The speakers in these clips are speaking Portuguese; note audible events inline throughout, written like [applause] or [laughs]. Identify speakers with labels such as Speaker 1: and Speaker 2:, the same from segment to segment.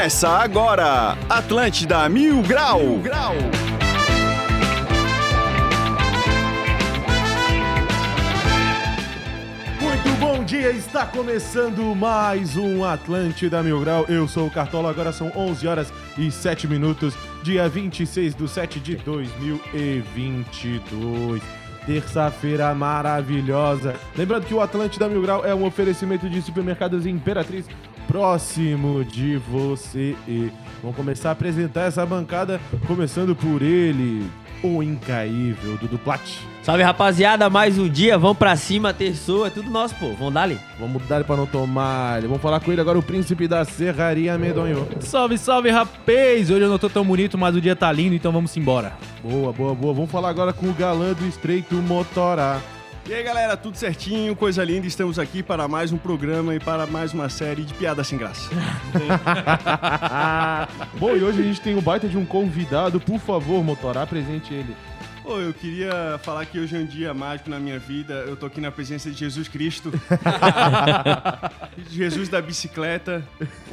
Speaker 1: Começa agora, Atlântida Mil Grau. Mil Grau.
Speaker 2: Muito bom dia, está começando mais um Atlântida Mil Grau. Eu sou o Cartola, agora são 11 horas e 7 minutos, dia 26 de 7 de 2022. Terça-feira maravilhosa. Lembrando que o Atlântida Mil Grau é um oferecimento de supermercados Imperatriz próximo de você. E vamos começar a apresentar essa bancada, começando por ele, o incaível Dudu Plat.
Speaker 3: Salve rapaziada, mais um dia, vamos pra cima, terçou, é tudo nosso, pô, vamos dar ali.
Speaker 2: Vamos dar para não tomar. Vamos falar com ele agora, o príncipe da Serraria Medonho.
Speaker 4: Salve, salve, rapaz! Hoje eu não tô tão bonito, mas o dia tá lindo, então vamos embora.
Speaker 2: Boa, boa, boa. Vamos falar agora com o galã do Estreito Motorá.
Speaker 1: E aí, galera, tudo certinho, coisa linda. Estamos aqui para mais um programa e para mais uma série de piadas sem graça. [laughs]
Speaker 2: Bom, e hoje a gente tem o baita de um convidado. Por favor, Motorá, apresente ele.
Speaker 1: Pô, eu queria falar que hoje é um dia mágico na minha vida. Eu tô aqui na presença de Jesus Cristo. [laughs] Jesus da bicicleta,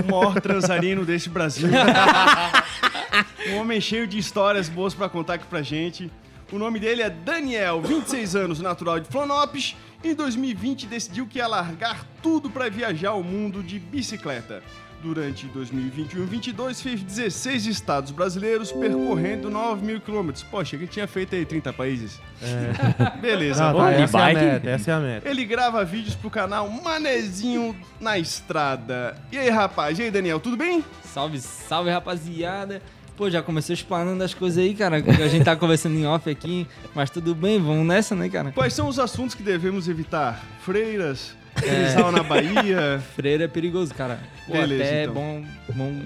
Speaker 1: o maior transarino desse Brasil. [laughs] um homem cheio de histórias boas para contar aqui pra gente. O nome dele é Daniel, 26 anos, natural de Florianópolis. Em 2020 decidiu que ia largar tudo para viajar o mundo de bicicleta. Durante 2021 e 2022 fez 16 estados brasileiros percorrendo 9 mil quilômetros. Poxa, que tinha feito aí 30 países. [laughs] Beleza,
Speaker 2: Não, tá, essa é meta, essa é a meta.
Speaker 1: Ele grava vídeos pro canal Manezinho na Estrada. E aí, rapaz? E aí, Daniel, tudo bem?
Speaker 3: Salve, salve rapaziada. Pô, já comecei explanando as coisas aí, cara, a gente tá conversando em off aqui, mas tudo bem, vamos nessa, né, cara?
Speaker 1: Quais são os assuntos que devemos evitar? Freiras, trisal na Bahia. [laughs]
Speaker 3: Freira é perigoso, cara. Pô,
Speaker 1: Beleza,
Speaker 3: até
Speaker 1: então.
Speaker 3: é bom,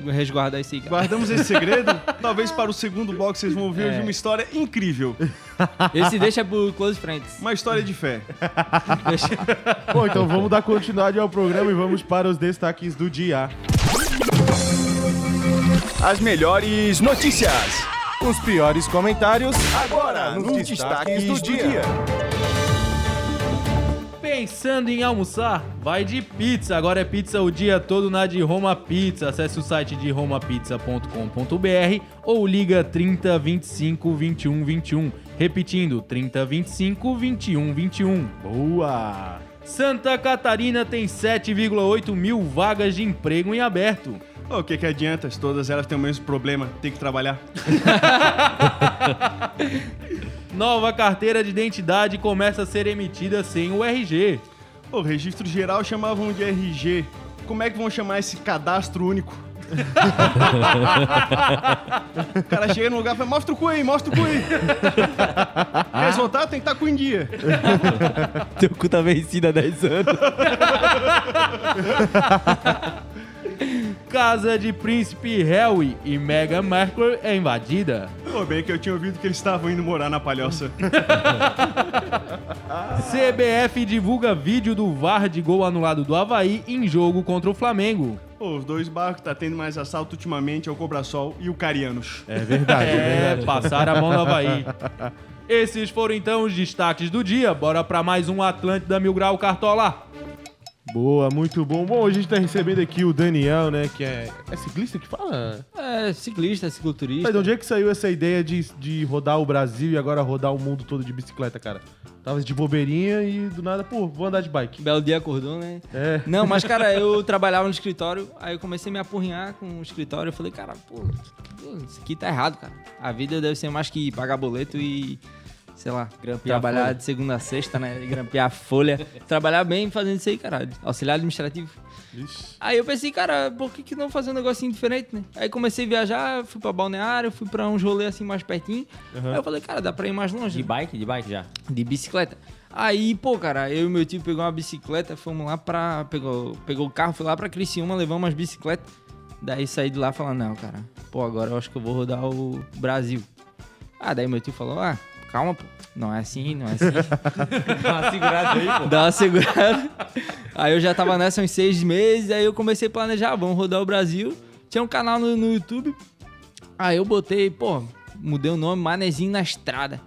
Speaker 3: bom resguardar aí, cara.
Speaker 1: Guardamos esse segredo. [laughs] Talvez para o segundo bloco vocês vão ouvir
Speaker 3: É.
Speaker 1: hoje uma história incrível.
Speaker 3: Esse deixa pro Close Friends.
Speaker 1: Uma história de fé. [laughs]
Speaker 3: Deixa...
Speaker 2: Bom, então vamos dar continuidade ao programa e vamos para os destaques do dia.
Speaker 1: As melhores notícias.
Speaker 2: Os piores comentários
Speaker 1: Agora, nos destaques do dia.
Speaker 4: Pensando em almoçar? Vai de pizza. Agora é pizza o dia todo na de Roma Pizza. Acesse o site de romapizza.com.br ou liga 30 25 21 21. Repetindo, 30 25 21 21.
Speaker 2: Boa!
Speaker 4: Santa Catarina tem 7,8 mil vagas de emprego em aberto.
Speaker 1: O que, que adianta se todas elas têm o mesmo problema? Tem que trabalhar. [laughs]
Speaker 4: Nova carteira de identidade começa a ser emitida sem o RG.
Speaker 1: O registro geral chamavam de RG. Como é que vão chamar esse cadastro único? o cara chega no lugar e fala, mostra o cu aí, mostra o cu aí. Quer [laughs] resultado? Tem que estar com em dia.
Speaker 3: Teu cu tá vencido há 10 anos. [laughs]
Speaker 4: Casa de Príncipe Harry e Meghan Markle é invadida.
Speaker 1: Pô, bem que eu tinha ouvido que eles estavam indo morar na palhoça. [laughs]
Speaker 4: CBF divulga vídeo do VAR de gol anulado do Havaí em jogo contra o Flamengo.
Speaker 1: Pô, os dois barcos tá tendo mais assalto ultimamente é o Cobrasol e o Carianos.
Speaker 2: É verdade, é,
Speaker 4: É,
Speaker 2: verdade.
Speaker 4: passar a mão no Havaí. [laughs] Esses foram então os destaques do dia. Bora pra mais um Atlântida Mil Grau Cartola.
Speaker 2: Boa, muito bom. Bom, a gente tá recebendo aqui o Daniel, né? Que é. É ciclista que fala?
Speaker 3: É, ciclista, cicloturista.
Speaker 2: Mas de onde é que saiu essa ideia de, de rodar o Brasil e agora rodar o mundo todo de bicicleta, cara? Tava de bobeirinha e do nada, pô, vou andar de bike.
Speaker 3: Belo dia acordou, né?
Speaker 2: É.
Speaker 3: Não, mas, cara, eu [laughs] trabalhava no escritório, aí eu comecei a me apurrinhar com o escritório. Eu falei, cara, pô, isso aqui tá errado, cara. A vida deve ser mais que pagar boleto e, sei lá,
Speaker 4: Grampear
Speaker 3: trabalhar de segunda a sexta, né? Grampear a folha. [laughs] trabalhar bem fazendo isso aí, cara. Auxiliar administrativo.
Speaker 2: Vixe.
Speaker 3: Aí eu pensei, cara, por que, que não fazer um negocinho diferente, né? Aí comecei a viajar, fui pra balneário, fui pra uns rolês assim mais pertinho. Aí eu falei, cara, dá pra ir mais longe.
Speaker 5: De
Speaker 3: né?
Speaker 5: bike? De bike já.
Speaker 3: De bicicleta. Aí, pô, cara, eu e meu tio pegou uma bicicleta, fomos lá pra. Pegou, pegou o carro, fui lá pra Criciúma, levamos umas bicicletas. Daí saí de lá falando, não, cara, pô, agora eu acho que eu vou rodar o Brasil. Ah, daí meu tio falou, ah, calma, pô. Não é assim, não é assim. [laughs]
Speaker 5: Dá uma segurada aí, pô.
Speaker 3: Dá uma segurada. Aí eu já tava nessa uns seis meses, aí eu comecei a planejar, vamos rodar o Brasil. Tinha um canal no, no YouTube. Aí eu botei, pô, mudei o nome, Manezinho na Estrada.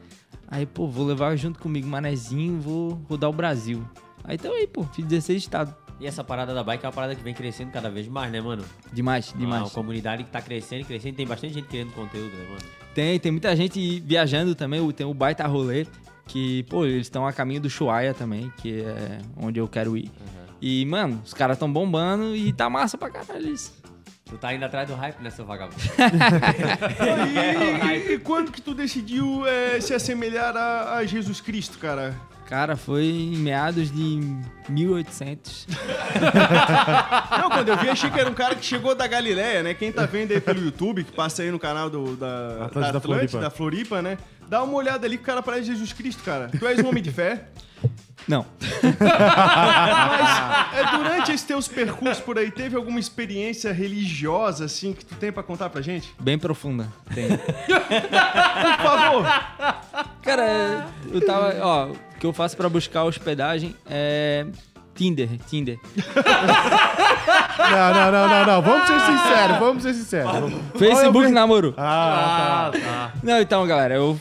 Speaker 3: Aí, pô, vou levar junto comigo Manezinho, vou rodar o Brasil. Aí então aí, pô, fiz 16 estados.
Speaker 5: E essa parada da bike é uma parada que vem crescendo cada vez mais, né, mano?
Speaker 3: Demais,
Speaker 5: Uma
Speaker 3: demais.
Speaker 5: comunidade que tá crescendo crescendo. Tem bastante gente querendo conteúdo, né, mano?
Speaker 3: Tem, tem muita gente viajando também. Tem o Baita Rolê, que, pô, eles estão a caminho do Chuaia também, que é onde eu quero ir. E, mano, os caras estão bombando e tá massa pra caralho isso.
Speaker 5: Tu tá indo atrás do hype, né, seu vagabundo?
Speaker 1: E, [laughs] e- e quando que tu decidiu é, se assemelhar a, a Jesus Cristo, cara?
Speaker 3: Cara, foi em meados de 1800. [laughs]
Speaker 1: Não, quando eu vi, achei que era um cara que chegou da Galileia, né? Quem tá vendo aí pelo YouTube, que passa aí no canal do, da,
Speaker 2: Atlântida
Speaker 1: da Atlântida,
Speaker 2: Floripa.
Speaker 1: da Floripa, né? Dá uma olhada ali que o cara parece Jesus Cristo, cara. Tu és um homem de fé.
Speaker 3: Não. [laughs]
Speaker 1: Mas é, durante esses teus percursos por aí, teve alguma experiência religiosa, assim, que tu tem pra contar pra gente?
Speaker 3: Bem profunda. Tem. [laughs]
Speaker 1: Por favor!
Speaker 3: Cara, eu tava. Ó, o que eu faço pra buscar hospedagem é. Tinder, Tinder.
Speaker 2: Não, não, não, não, não. Vamos ser sinceros, vamos ser sinceros.
Speaker 3: Facebook
Speaker 2: Olha, eu-
Speaker 3: namoro.
Speaker 2: Ah, tá.
Speaker 3: Não, então, galera, eu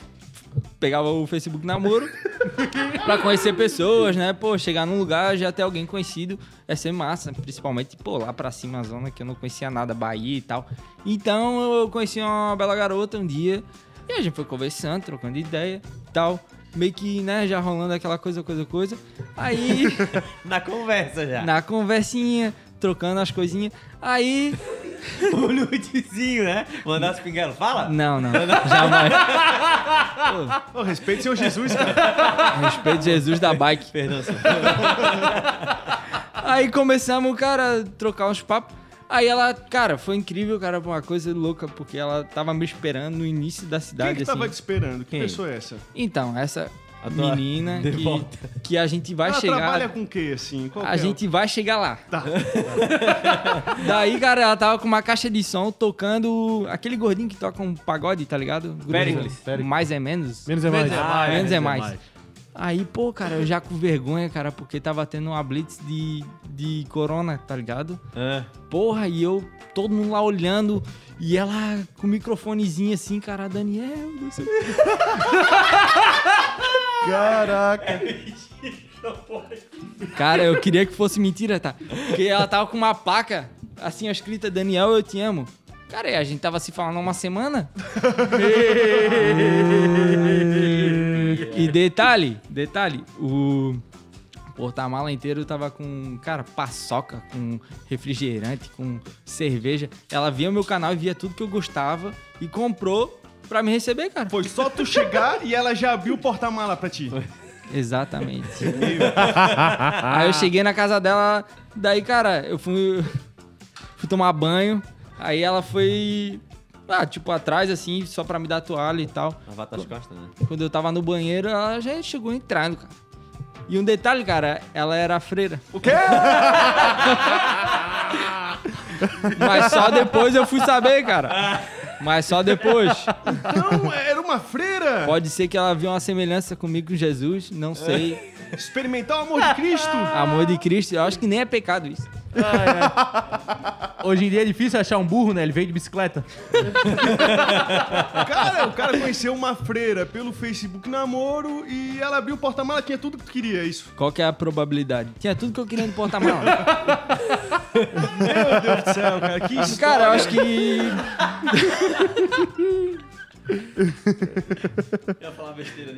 Speaker 3: pegava o Facebook namoro [laughs] pra conhecer pessoas, né? Pô, chegar num lugar, já ter alguém conhecido, é ser massa. Principalmente, pô, lá pra cima, a zona que eu não conhecia nada, Bahia e tal. Então, eu conheci uma bela garota um dia, e a gente foi conversando, trocando ideia e tal. Meio que, né, já rolando aquela coisa, coisa, coisa. Aí, [laughs]
Speaker 5: Na conversa já.
Speaker 3: na conversinha, trocando as coisinhas. Aí, [laughs]
Speaker 5: O nudezinho, né? Mandar as pinguelas. Fala!
Speaker 3: não, não, jamais.
Speaker 1: Ô, respeito seu Jesus, cara.
Speaker 3: Respeito Jesus da bike.
Speaker 5: Perdão, senhor. [laughs]
Speaker 3: Aí começamos, cara, a trocar uns papos. Aí ela, cara, foi incrível, cara, uma coisa louca, porque ela tava me esperando no início da
Speaker 1: Quem
Speaker 3: cidade,
Speaker 1: que
Speaker 3: assim.
Speaker 1: tava te esperando? Que
Speaker 5: Quem?
Speaker 1: pessoa é essa?
Speaker 3: Então, essa menina que, que a gente vai
Speaker 1: Ela
Speaker 3: chegar.
Speaker 1: trabalha com o quê, assim? Qual que
Speaker 3: A
Speaker 1: é?
Speaker 3: gente vai chegar lá.
Speaker 1: Tá. [laughs]
Speaker 3: Daí, cara, ela tava com uma caixa de som tocando aquele gordinho que toca um pagode, tá ligado?
Speaker 5: Péricles.
Speaker 3: Mais é menos.
Speaker 2: Menos é mais.
Speaker 4: Ah,
Speaker 3: menos é mais. Aí, pô, cara, eu já com vergonha, cara, porque tava tendo uma blitz de, de corona, tá ligado?
Speaker 5: Ah,
Speaker 3: Porra, e eu, todo mundo lá olhando, e ela com o microfonezinho assim, cara, Daniel, não sei o quê. [laughs]
Speaker 2: Caraca.
Speaker 3: Cara, eu queria que fosse mentira, tá? Porque ela tava com uma placa, assim, escrita Daniel, eu te amo. Cara, e a gente tava se falando há uma semana. [laughs] detalhe, detalhe, o porta-mala inteiro tava com, cara, paçoca, com refrigerante, com cerveja. Ela via meu canal e via tudo que eu gostava e comprou pra me receber, cara.
Speaker 1: Foi só tu chegar e ela já abriu o porta-mala pra ti.
Speaker 3: Exatamente. [laughs] aí eu cheguei na casa dela, daí, cara, eu fui, fui tomar banho, aí ela foi, ah, tipo, atrás, assim, só pra me dar toalha e tal.
Speaker 5: lavar as costas, né?
Speaker 3: Quando eu tava no banheiro, ela já chegou entrando, cara. E um detalhe, cara, ela era freira.
Speaker 1: O quê? [laughs]
Speaker 3: Mas só depois eu fui saber, cara. Mas só depois.
Speaker 1: Não, era uma freira.
Speaker 3: Pode ser que ela viu uma semelhança comigo com Jesus, não sei.
Speaker 1: Experimentar o amor de Cristo. [laughs]
Speaker 3: Amor de Cristo, eu acho que nem é pecado isso.
Speaker 4: Hoje em dia é difícil achar um burro, né? Ele veio de bicicleta. [laughs]
Speaker 1: Cara, o cara conheceu uma freira pelo Facebook namoro e ela abriu o porta-mala, tinha tudo que tu queria, é isso.
Speaker 3: Qual que é a probabilidade? Tinha tudo que eu queria no porta-mala. [laughs]
Speaker 1: Meu Deus do céu, cara, que história.
Speaker 3: Cara, eu acho que.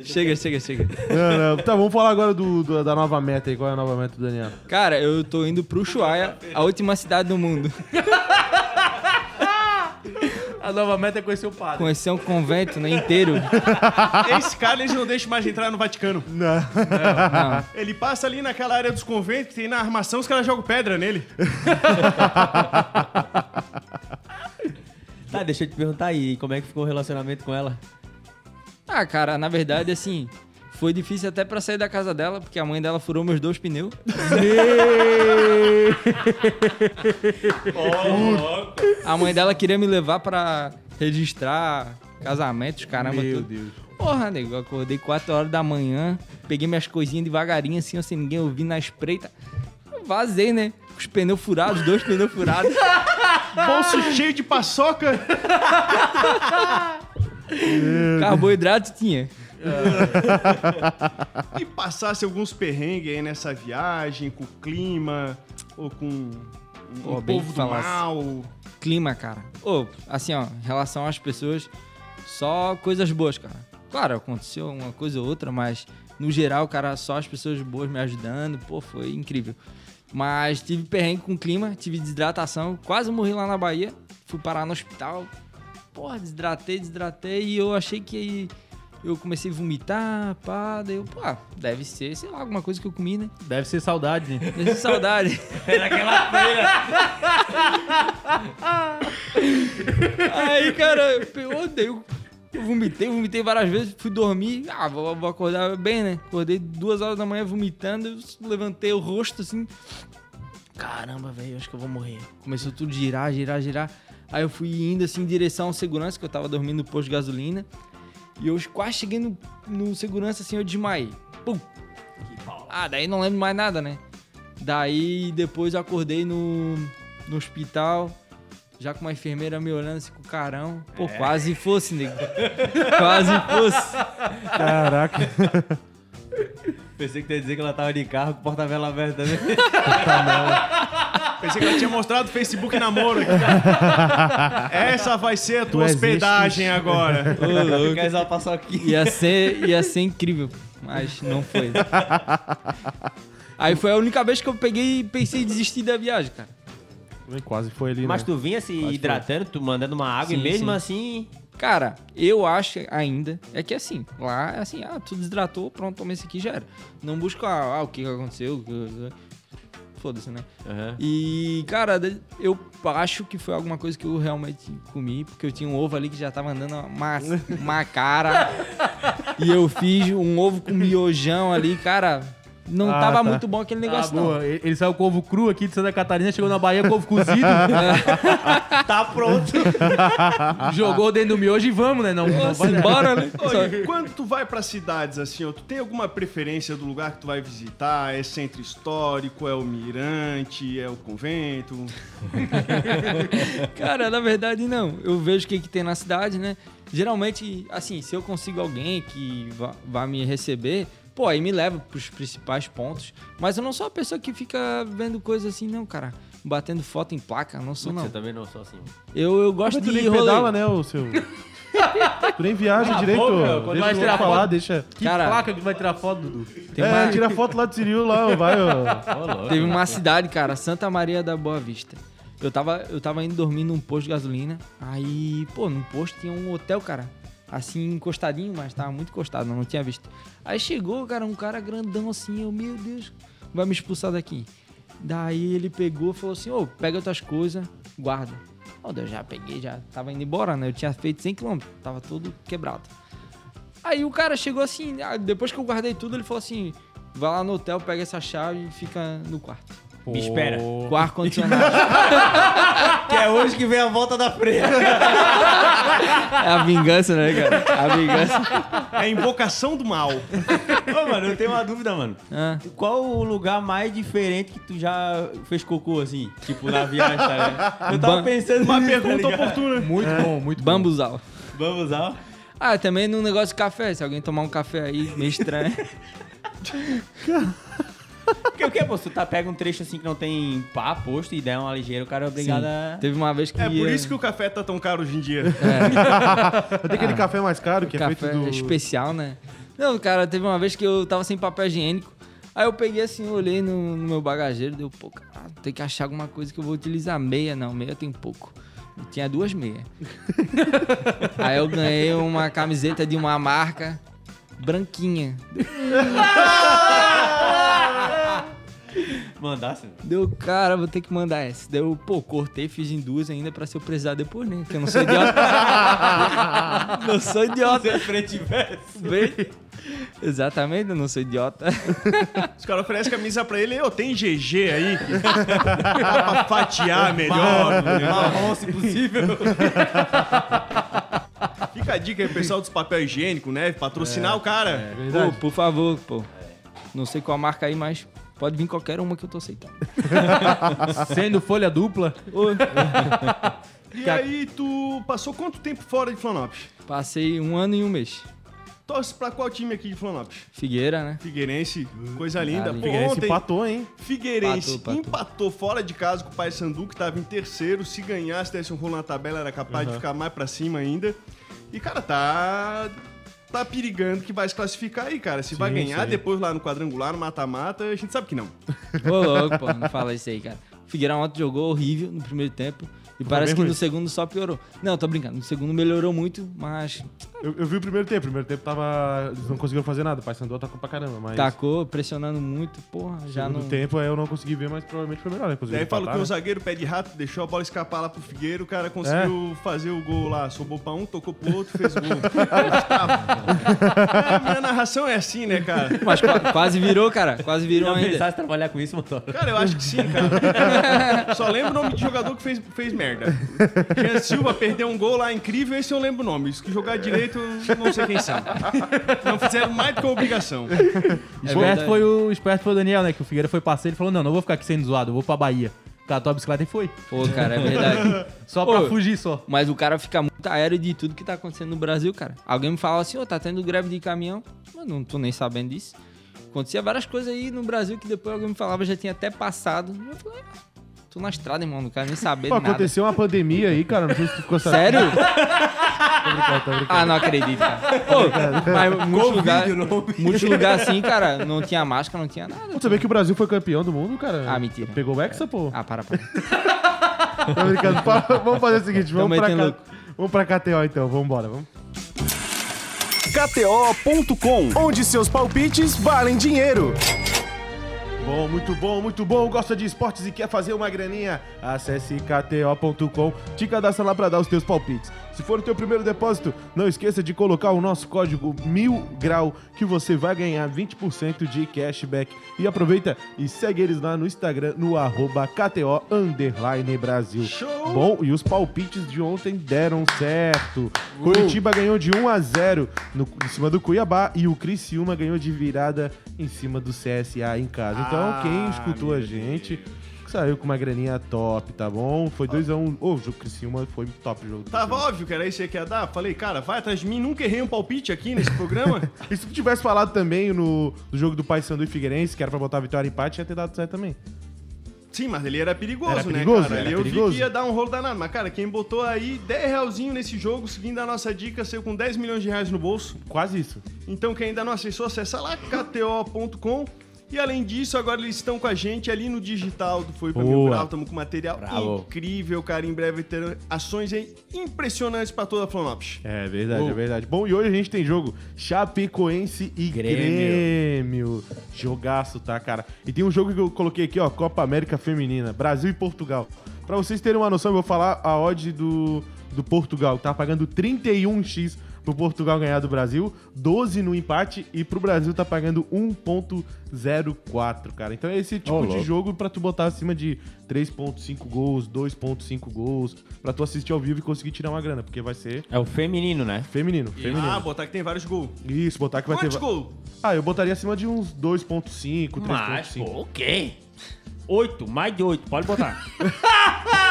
Speaker 3: Chega, chega, chega.
Speaker 2: Não, não. Tá, vamos falar agora do, do- da nova meta aí. Qual é a nova meta do Daniel?
Speaker 3: Cara, eu tô indo pro Ushuaia, a última cidade do mundo.
Speaker 4: A nova meta é conhecer o padre.
Speaker 3: Conhecer um convento né, inteiro.
Speaker 1: Esse cara, eles não deixam mais entrar no Vaticano.
Speaker 2: Não.
Speaker 3: Não.
Speaker 1: Ele passa ali naquela área dos conventos, que tem na armação, os caras jogam pedra nele. [laughs]
Speaker 5: Deixa eu te perguntar aí, como é que ficou o relacionamento com ela?
Speaker 3: Ah, cara, na verdade, assim, foi difícil até pra sair da casa dela, porque a mãe dela furou meus dois pneus. [laughs] A mãe dela queria me levar pra registrar casamentos, caramba,
Speaker 2: Meu
Speaker 3: tudo.
Speaker 2: Deus.
Speaker 3: Porra, nego, acordei 4 horas da manhã, peguei minhas coisinhas devagarinho, assim, sem ninguém ouvir na espreita. Vazei, né? Com os pneus furados, dois pneus furados. [laughs]
Speaker 1: Bolso cheio de paçoca. [laughs]
Speaker 3: Carboidrato tinha.
Speaker 1: E passasse alguns perrengues aí nessa viagem, com o clima, ou com um
Speaker 3: Pô, bem
Speaker 1: povo do mal.
Speaker 3: Clima, cara. Ô, assim, ó, em relação às pessoas, só coisas boas, cara. Claro, aconteceu uma coisa ou outra, mas no geral, cara, só as pessoas boas me ajudando. Pô, foi incrível. Mas tive perrengue com clima, tive desidratação, quase morri lá na Bahia. Fui parar no hospital. Porra, desidratei, desidratei e eu achei que eu comecei a vomitar, pá, daí eu, pô, ah, deve ser, sei lá, alguma coisa que eu comi, né?
Speaker 4: Deve ser saudade, né?
Speaker 3: Deve ser saudade. [laughs]
Speaker 5: Naquela feira.
Speaker 3: Aí, cara, eu, daí vomitei, vomitei várias vezes, fui dormir. Ah, vou, vou acordar bem, né? Acordei duas horas da manhã vomitando, levantei o rosto assim. Caramba, velho, acho que eu vou morrer. Começou tudo a girar, girar, girar. Aí eu fui indo assim em direção ao segurança, que eu tava dormindo no posto de gasolina. E eu quase cheguei no, no segurança assim, eu desmaiei. Pum! Ah, daí não lembro mais nada, né? Daí depois eu acordei no, no hospital, já com uma enfermeira me olhando assim com o carão. Pô, quase fosse, nego. quase fosse.
Speaker 2: Caraca.
Speaker 5: Pensei que ia dizer que ela tava de carro com porta-vela aberta também. [laughs]
Speaker 1: Pensei que ela tinha mostrado o Facebook namoro aqui. [laughs] Essa vai ser a tua
Speaker 2: Tu
Speaker 1: hospedagem agora.
Speaker 3: Ô, louco.
Speaker 5: Quer ela passou aqui.
Speaker 3: Ia ser, ia ser incrível, mas não foi. [laughs] Aí foi a única vez que eu peguei e pensei em desistir da viagem, cara.
Speaker 2: Quase foi ali,
Speaker 5: Mas
Speaker 2: né?
Speaker 5: tu vinha se hidratando, tu mandando uma água e
Speaker 3: Sim,
Speaker 5: mesmo
Speaker 3: sim.
Speaker 5: assim.
Speaker 3: Cara, eu acho ainda, é que assim, lá é assim, ah, tu desidratou, pronto, toma esse aqui já era. Não busca, ah, o que que aconteceu, foda-se, né?
Speaker 5: Aham.
Speaker 3: E, cara, eu acho que foi alguma coisa que eu realmente comi, porque eu tinha um ovo ali que já tava andando uma, uma cara. [laughs] e eu fiz um ovo com miojão ali, cara. Não
Speaker 2: Ah,
Speaker 3: tava
Speaker 2: tá.
Speaker 3: muito bom aquele
Speaker 4: Ah,
Speaker 3: negócio, não.
Speaker 4: boa. Ele ele saiu com ovo cru aqui de Santa Catarina, chegou na Bahia com ovo cozido, [laughs]
Speaker 5: Tá pronto. [laughs]
Speaker 4: jogou dentro do miojo e vamos, né? Não, não vai
Speaker 3: bora, né?
Speaker 1: Quando tu vai pra cidades assim, ó, tu tem alguma preferência do lugar que tu vai visitar? É centro histórico, é o mirante, é o convento? [laughs]
Speaker 3: Cara, na verdade, não. Eu vejo o que, que tem na cidade, né? Geralmente, assim, se eu consigo alguém que vá, vá me receber, pô, aí me leva pros principais pontos. Mas eu não sou a pessoa que fica vendo coisa assim, não, cara. Batendo foto em placa, não sou, não.
Speaker 5: Você também não sou assim.
Speaker 3: Eu, eu gosto de
Speaker 2: nem
Speaker 3: rolê.
Speaker 2: pedala, né, o seu... [laughs] tu nem viaja direito,
Speaker 4: boca, quando
Speaker 2: deixa
Speaker 4: vai
Speaker 2: o
Speaker 4: tirar
Speaker 2: outro falar,
Speaker 4: foto.
Speaker 2: deixa...
Speaker 4: Que
Speaker 3: Cara-
Speaker 4: placa que vai tirar foto, Dudu?
Speaker 3: Tem
Speaker 2: é,
Speaker 3: uma-
Speaker 2: tira foto lá do Cirilo lá, ó, vai, ó.
Speaker 3: Teve uma cidade, cara, Santa Maria da Boa Vista. Eu tava, eu tava indo dormir num posto de gasolina. Aí, pô, num posto tinha um hotel, cara. Assim, encostadinho, mas tava muito encostado, não tinha visto. Aí chegou, cara, um cara grandão assim. Eu, meu Deus, vai me expulsar daqui. Daí ele pegou falou assim: Ô, pega tuas coisas, guarda. Ó, eu já peguei, já tava indo embora, né? Eu tinha feito 100 km, tava todo quebrado. Aí o cara chegou assim, ah, depois que eu guardei tudo, ele falou assim: vai lá no hotel, pega essa chave e fica no quarto.
Speaker 5: Me espera.
Speaker 3: Com [laughs] ar condicionado. [laughs]
Speaker 5: Que é hoje que vem a volta da freia.
Speaker 3: é a vingança, né, cara? A vingança.
Speaker 1: É a invocação do mal.
Speaker 5: Ô, mano, eu tenho uma dúvida, mano.
Speaker 3: Ah,
Speaker 5: Qual o lugar mais diferente que tu já fez cocô, assim? Tipo, na viagem, tá ligado? Eu tava
Speaker 3: Bam-
Speaker 5: pensando
Speaker 1: Uma
Speaker 5: nisso, tá
Speaker 1: pergunta
Speaker 5: ligado?
Speaker 1: oportuna.
Speaker 4: Muito bom, muito bom.
Speaker 3: bambuzal.
Speaker 5: Lá.
Speaker 3: Ah, também no negócio de café. Se alguém tomar um café aí meio estranho. [laughs]
Speaker 5: Porque o que, pô? Tu tá, pega um trecho assim que não tem pá, posto e der uma ligeira, o cara é obrigado
Speaker 3: Sim.
Speaker 5: a...
Speaker 3: Teve uma vez que.
Speaker 1: É por isso que o café tá tão caro hoje em dia. [laughs]
Speaker 2: Tem aquele café mais caro que é
Speaker 3: café
Speaker 2: feito do...
Speaker 3: especial, né? Não, cara, teve uma vez que eu tava sem papel higiênico. Aí eu peguei assim, olhei no, no meu bagageiro, deu, pô, cara, tem que achar alguma coisa que eu vou utilizar. Meia, não, meia tem pouco. Eu tinha duas meias. [laughs] Aí eu ganhei uma camiseta de uma marca branquinha. [laughs]
Speaker 5: Mandasse.
Speaker 3: Deu, cara, vou ter que mandar essa. Deu, pô, cortei, fiz em duas ainda pra se eu precisar depois, né? Porque eu não sou idiota. [laughs] não sou idiota.
Speaker 5: frente e.
Speaker 3: Bem- Exatamente, eu não sou idiota.
Speaker 1: Os caras oferecem camisa pra ele, eu tem GG aí. Pra fatiar melhor.
Speaker 5: Marrom, se possível.
Speaker 1: Fica a dica aí, pessoal dos papel higiênico, né? Patrocinar o cara.
Speaker 3: Pô, por favor, pô. Não sei qual marca aí, mas pode vir qualquer uma que eu tô aceitando. [laughs]
Speaker 4: Sendo folha dupla. [laughs]
Speaker 1: E aí, tu passou quanto tempo fora de Florianópolis?
Speaker 3: Passei um ano e um mês.
Speaker 1: Torce pra qual time aqui de Florianópolis?
Speaker 3: Figueira, né?
Speaker 1: Figueirense, coisa linda. Pô,
Speaker 2: Figueirense
Speaker 1: ontem,
Speaker 2: empatou, hein?
Speaker 1: Figueirense
Speaker 3: Empatou, empatou.
Speaker 1: empatou fora de casa com o Paysandu, que tava em terceiro. Se ganhasse, desse um rolo na tabela, era capaz de ficar mais pra cima ainda. E, cara, tá... Tá perigando que vai se classificar aí, cara. Se vai
Speaker 2: Sim,
Speaker 1: ganhar,
Speaker 2: sim.
Speaker 1: depois lá no quadrangular, no mata-mata, a gente sabe que não.
Speaker 3: Ô, louco, pô, não fala isso aí, cara. O Figueira ontem jogou horrível no primeiro tempo. E parece que
Speaker 2: bem
Speaker 3: no
Speaker 2: ruim.
Speaker 3: segundo só piorou. Não, tô brincando. No segundo melhorou muito, mas
Speaker 2: Eu, eu vi o primeiro tempo. O primeiro tempo tava. Eles não conseguiram fazer nada. O Paysandu atacou pra caramba. Mas.
Speaker 3: tacou, pressionando muito, porra, já não.
Speaker 2: tempo aí eu não consegui ver, mas provavelmente foi melhor, né? Inclusive,
Speaker 1: Daí falou que o
Speaker 2: né?
Speaker 1: zagueiro pé de rato deixou a bola escapar lá pro Figueiro, o cara conseguiu fazer o gol lá, sobrou pra um, tocou pro outro, fez o gol. [laughs] é, minha narração é assim, né, cara?
Speaker 3: Mas qua- quase virou, cara. Quase virou ainda.
Speaker 5: pensasse trabalhar com isso, motor?
Speaker 1: Cara, eu acho que sim, cara. [laughs] Só lembro o nome de jogador que fez, fez merda. Jean Silva perdeu um gol lá incrível, esse eu lembro o nome. Isso que jogar direito, não sei quem são. Não fizeram mais do que a obrigação.
Speaker 4: Esperto
Speaker 3: verdade.
Speaker 4: foi o esperto foi o Daniel, né? Que o Figueira foi passeio, ele falou: "Não, não vou ficar aqui sendo zoado, eu vou pra Bahia". Catou a bicicleta e foi.
Speaker 3: Pô, cara, é verdade. [laughs]
Speaker 4: Só pra
Speaker 3: Ô.
Speaker 4: fugir só.
Speaker 3: Mas o cara fica muito aéreo de tudo que tá acontecendo no Brasil, cara. Alguém me fala assim, ô, tá tendo greve de caminhão. Mas não tô nem sabendo disso. Acontecia várias coisas aí no Brasil que depois alguém me falava já tinha até passado. Eu falei, ah, tô na estrada, irmão, não quero nem saber
Speaker 2: Pô,
Speaker 3: de nada.
Speaker 2: aconteceu uma pandemia aí, cara. Não sei se tu ficou sabendo.
Speaker 3: Sério? [laughs]
Speaker 2: Tô brincando, tô brincando.
Speaker 3: Ah, não acredito, cara. Pô, mas muitos lugares muitos lugares assim, cara, não tinha máscara, não tinha nada.
Speaker 2: Pô, Sabia que o Brasil foi campeão do mundo, cara?
Speaker 3: Ah, mentira.
Speaker 2: Pegou o Hexa, pô?
Speaker 3: Ah, para, para. [laughs]
Speaker 2: Tô brincando. Pa- vamos fazer o seguinte, vamos pra,
Speaker 3: metendo
Speaker 2: cá,
Speaker 3: louco.
Speaker 2: vamos pra KTO então, vamos embora, vamos.
Speaker 6: KTO.com, onde seus palpites valem dinheiro.
Speaker 2: Bom, muito bom, muito bom. Gosta de esportes e quer fazer uma graninha? Acesse kto.com, te cadastra lá pra dar os teus palpites. Se for o teu primeiro depósito, não esqueça de colocar o nosso código mil grau que você vai ganhar 20% de cashback. E aproveita e segue eles lá no Instagram, no arroba KTO underline Brasil.
Speaker 1: Show!
Speaker 2: Bom, e os palpites de ontem deram certo. Curitiba ganhou de 1 a 0 no, em cima do Cuiabá e o Criciúma ganhou de virada em cima do CSA em casa. Então,
Speaker 1: Ah,
Speaker 2: quem escutou a gente saiu com uma graninha top, tá bom? Foi 2 a 1 um. Ô, o jogo Criciúma foi top o jogo.
Speaker 1: Tava
Speaker 2: Criciúma.
Speaker 1: óbvio que era isso aí que ia dar. Falei, cara, vai atrás de mim. Nunca errei um palpite aqui nesse programa. [laughs]
Speaker 2: E se tu tivesse falado também no, no jogo do Paysandu e Figueirense, que era pra botar a vitória e empate, ia ter dado certo também.
Speaker 1: Sim, mas ele era perigoso,
Speaker 2: Era
Speaker 1: né,
Speaker 2: perigoso,
Speaker 1: cara?
Speaker 2: era
Speaker 1: Ali eu vi
Speaker 2: perigoso.
Speaker 1: que ia dar um rolo danado. Mas, cara, quem botou aí 10 realzinho nesse jogo, seguindo a nossa dica, saiu com 10 milhões de reais no bolso.
Speaker 2: Quase isso.
Speaker 1: Então, quem ainda não acessou, acessa lá, kto.com. E além disso, agora eles estão com a gente ali no digital do Foi Pra Mil. Grau. Estamos com material
Speaker 5: Bravo.
Speaker 1: incrível, cara. Em breve terão ações impressionantes pra toda a Florianópolis.
Speaker 2: É verdade,
Speaker 1: Boa.
Speaker 2: é verdade. Bom, e hoje a gente tem jogo Chapecoense e Grêmio.
Speaker 5: Grêmio.
Speaker 2: Jogaço, tá, cara? E tem um jogo que eu coloquei aqui, ó, Copa América Feminina, Brasil e Portugal. Pra vocês terem uma noção, eu vou falar a odd do, do Portugal. Tá pagando 31x pro Portugal ganhar do Brasil, 12 no empate e pro Brasil tá pagando 1.04, cara. Então é esse tipo
Speaker 5: Ô,
Speaker 2: de jogo pra tu botar acima de 3.5 gols, 2.5 gols, pra tu assistir ao vivo e conseguir tirar uma grana, porque vai ser
Speaker 5: É o feminino, né?
Speaker 2: feminino, feminino.
Speaker 1: Ah, botar que tem vários gols.
Speaker 2: Isso, botar que vai
Speaker 1: Quantos
Speaker 2: ter...
Speaker 1: gols?
Speaker 2: Ah, eu botaria acima de uns 2.5,
Speaker 5: Mas,
Speaker 2: 3.5.
Speaker 5: pô, o quê? Oito, mais de oito, pode botar. [laughs]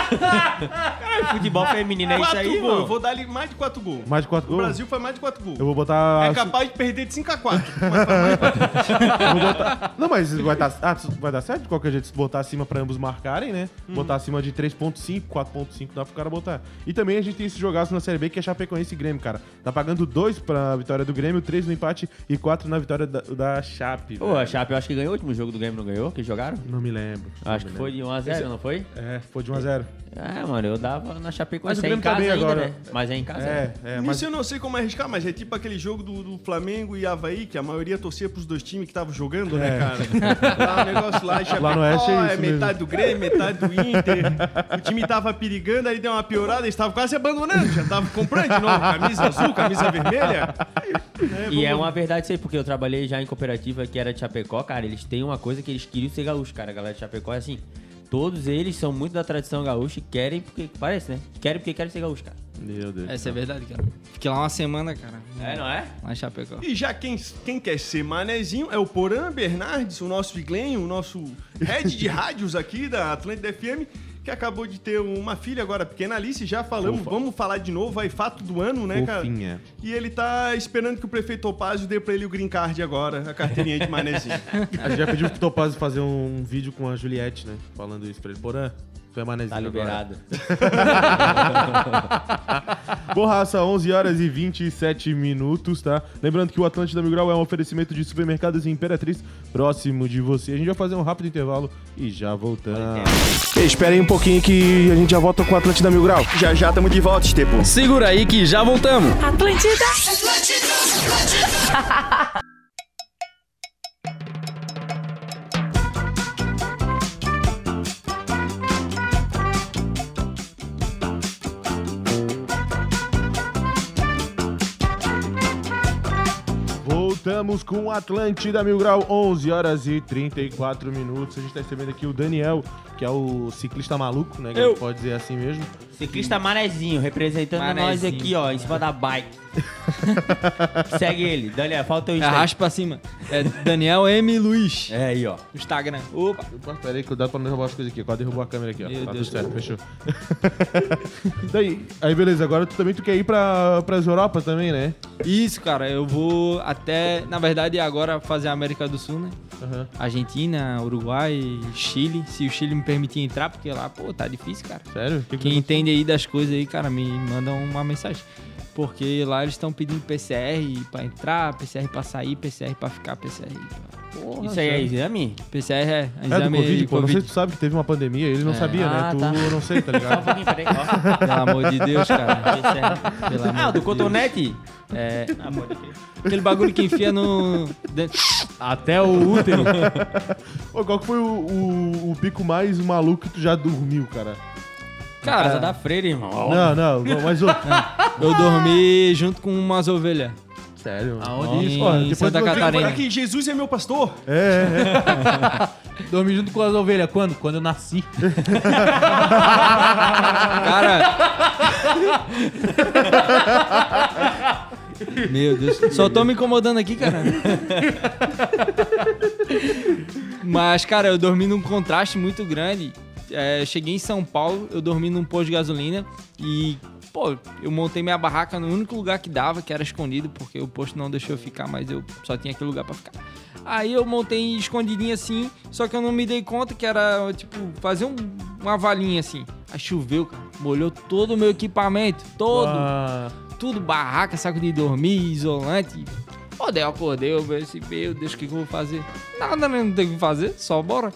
Speaker 5: Futebol feminino é isso
Speaker 1: Quatro
Speaker 5: aí,
Speaker 1: gols. Eu
Speaker 5: mano.
Speaker 1: vou dar ali mais de 4 gols.
Speaker 2: Mais de 4
Speaker 1: O
Speaker 2: gols?
Speaker 1: Brasil foi mais de 4 gols.
Speaker 2: Eu vou botar...
Speaker 1: É capaz de perder de 5 a 4. [laughs] Mas foi mais de quatro
Speaker 2: eu vou botar... Não, mas vai dar, ah, vai dar certo de qualquer jeito se botar acima pra ambos marcarem, né?
Speaker 1: Uhum.
Speaker 2: Botar acima de 3.5, 4.5 dá pro cara botar. E também a gente tem esse jogaço na Série B que é Chapecoense e Grêmio, cara. Tá pagando 2 pra vitória do Grêmio, 3 no empate e 4 na vitória da, da Chape.
Speaker 5: Pô, a Chape eu acho que ganhou o último jogo do Grêmio, não ganhou? Que jogaram?
Speaker 2: Não me lembro.
Speaker 5: Acho
Speaker 2: Não
Speaker 5: que foi de 1x0, não foi?
Speaker 2: É, foi de 1 a 0
Speaker 5: É, mano, eu dava na Chape com
Speaker 2: Mas
Speaker 5: é em
Speaker 2: tá
Speaker 5: casa ainda,
Speaker 2: agora.
Speaker 5: né? Mas é em casa.
Speaker 2: É, é, mas...
Speaker 1: Nisso eu não sei como arriscar, mas é tipo aquele jogo do, do Flamengo e Havaí, que a maioria torcia pros dois times que estavam jogando, né,
Speaker 2: É.
Speaker 1: cara? Lá o negócio lá, Chapecó, [laughs]
Speaker 2: Lá no Oeste é
Speaker 1: é,
Speaker 2: isso mesmo.
Speaker 1: metade do Grêmio, metade do Inter. O time tava perigando, aí deu uma piorada, eles estavam quase abandonando, já estavam comprando de novo camisa azul, camisa vermelha. É,
Speaker 5: E é uma verdade isso aí, porque eu trabalhei já em cooperativa que era de Chapecó, cara, eles têm uma coisa que eles queriam ser gaúchos, cara. A galera de Chapecó é assim, todos eles são muito da tradição gaúcha e querem porque, parece, né? Querem porque querem ser gaúchos, cara.
Speaker 2: Meu Deus.
Speaker 3: Essa é verdade, cara. Fiquei lá uma semana, cara.
Speaker 5: É, não é?
Speaker 3: Lá em Chapecó.
Speaker 1: E já quem, quem quer ser manezinho é o Porã Bernardes, o nosso Iglenho, o nosso head de [laughs] rádios aqui da Atlântida FM, que acabou de ter uma filha agora pequena, Alice, já falamos, vamos falar de novo, aí fato do ano, né, cara?
Speaker 2: Fofinha.
Speaker 1: E ele tá esperando que o prefeito Topazio dê pra ele o green card agora, a carteirinha de manezinho. [laughs]
Speaker 2: A gente já pediu pro Topazio fazer um vídeo com a Juliette, né? Falando isso pra ele. Porã, tu é manezinho
Speaker 5: Tá liberado. [laughs]
Speaker 2: Borraça, 11 horas e 27 minutos, tá? Lembrando que o Atlântida Mil Grau é um oferecimento de supermercados e Imperatriz próximo de você. A gente vai fazer um rápido intervalo e já voltamos.
Speaker 6: Ei, espera aí um pouquinho que a gente já volta com o Atlântida Mil Grau.
Speaker 1: já já tamo de volta, Estepo.
Speaker 7: Segura aí que já voltamos.
Speaker 8: Atlântida.
Speaker 2: Voltamos com o Atlântida Mil Grau, 11 horas e 34 minutos. A gente tá recebendo aqui o Daniel, que é o ciclista maluco, né? Que a gente pode dizer assim mesmo.
Speaker 5: Ciclista Manezinho, representando nós aqui, ó, em cima da bike. [laughs] Segue ele. Daniel, falta o Insta.
Speaker 3: Arrasta pra cima. É Daniel M. Luiz.
Speaker 5: É aí, ó.
Speaker 3: Instagram. Opa.
Speaker 2: Opa, pera aí, cuidado pra não derrubar as coisas aqui. Quase derrubou a câmera aqui, ó.
Speaker 3: Meu
Speaker 2: tá
Speaker 3: Deus
Speaker 2: tudo certo, fechou. [laughs] Daí, aí beleza, agora tu também tu quer ir pra, pras Europa também, né?
Speaker 3: Isso, cara. Eu vou até, na verdade, agora fazer a América do Sul, né?
Speaker 2: Aham.
Speaker 3: Argentina, Uruguai, Chile. Se o Chile me permitir entrar, porque lá, pô, tá difícil, cara.
Speaker 2: Sério? Que que
Speaker 3: Quem
Speaker 2: tu-
Speaker 3: entende aí das coisas aí, cara, me manda uma mensagem. Porque lá eles estão pedindo PCR pra entrar, PCR pra sair, PCR pra ficar, PCR pra...
Speaker 2: Porra,
Speaker 5: Isso aí é exame?
Speaker 3: PCR é
Speaker 2: É do
Speaker 3: exame
Speaker 2: Covid,
Speaker 3: de
Speaker 2: pô. Não sei
Speaker 3: Covid.
Speaker 2: se tu sabe que teve uma pandemia, ele não
Speaker 3: É.
Speaker 2: sabia, né?
Speaker 5: Ah,
Speaker 2: Tu
Speaker 5: tá.
Speaker 2: não sei, tá [laughs]
Speaker 5: Só um
Speaker 2: ligado?
Speaker 5: pouquinho, peraí. Ó.
Speaker 3: Pelo amor de Deus, cara. [laughs] Pelo amor
Speaker 5: Ah,
Speaker 3: de
Speaker 5: do
Speaker 3: Deus.
Speaker 5: cotonete? É. Ah, pode crer.
Speaker 3: Aquele bagulho que enfia no... dentro-
Speaker 4: Até o útero. [laughs]
Speaker 2: Ô, qual que foi o, o, o pico mais maluco que tu já dormiu, cara?
Speaker 5: Casa
Speaker 3: Cara,
Speaker 5: da freira, irmão.
Speaker 2: Não, não, não, mas ô,
Speaker 3: eu dormi junto com umas ovelhas.
Speaker 2: sério. mano.
Speaker 4: Aonde isso?
Speaker 2: Ó, depois
Speaker 3: Santa Catarina.
Speaker 1: Olha que Jesus é meu pastor.
Speaker 2: É, é, [laughs]
Speaker 4: Dormi junto com as ovelhas. Quando? Quando eu nasci. [laughs]
Speaker 3: Cara. Meu Deus. Só tô me incomodando aqui, cara. [laughs] Mas, cara, eu dormi num contraste muito grande. É, cheguei em São Paulo, eu dormi num posto de gasolina e, pô, eu montei minha barraca no único lugar que dava, que era escondido, porque o posto não deixou eu ficar, mas eu só tinha aquele lugar pra ficar. Aí eu montei escondidinho assim, só que eu não me dei conta que era, tipo, fazer um- uma valinha assim. Aí choveu, cara, molhou todo o meu equipamento, todo
Speaker 2: Ah,
Speaker 3: tudo, barraca, saco de dormir, isolante. Pô, daí eu acordei, eu pensei, meu Deus, o que, que eu vou fazer? Nada, né? Não tem o que fazer, só bora.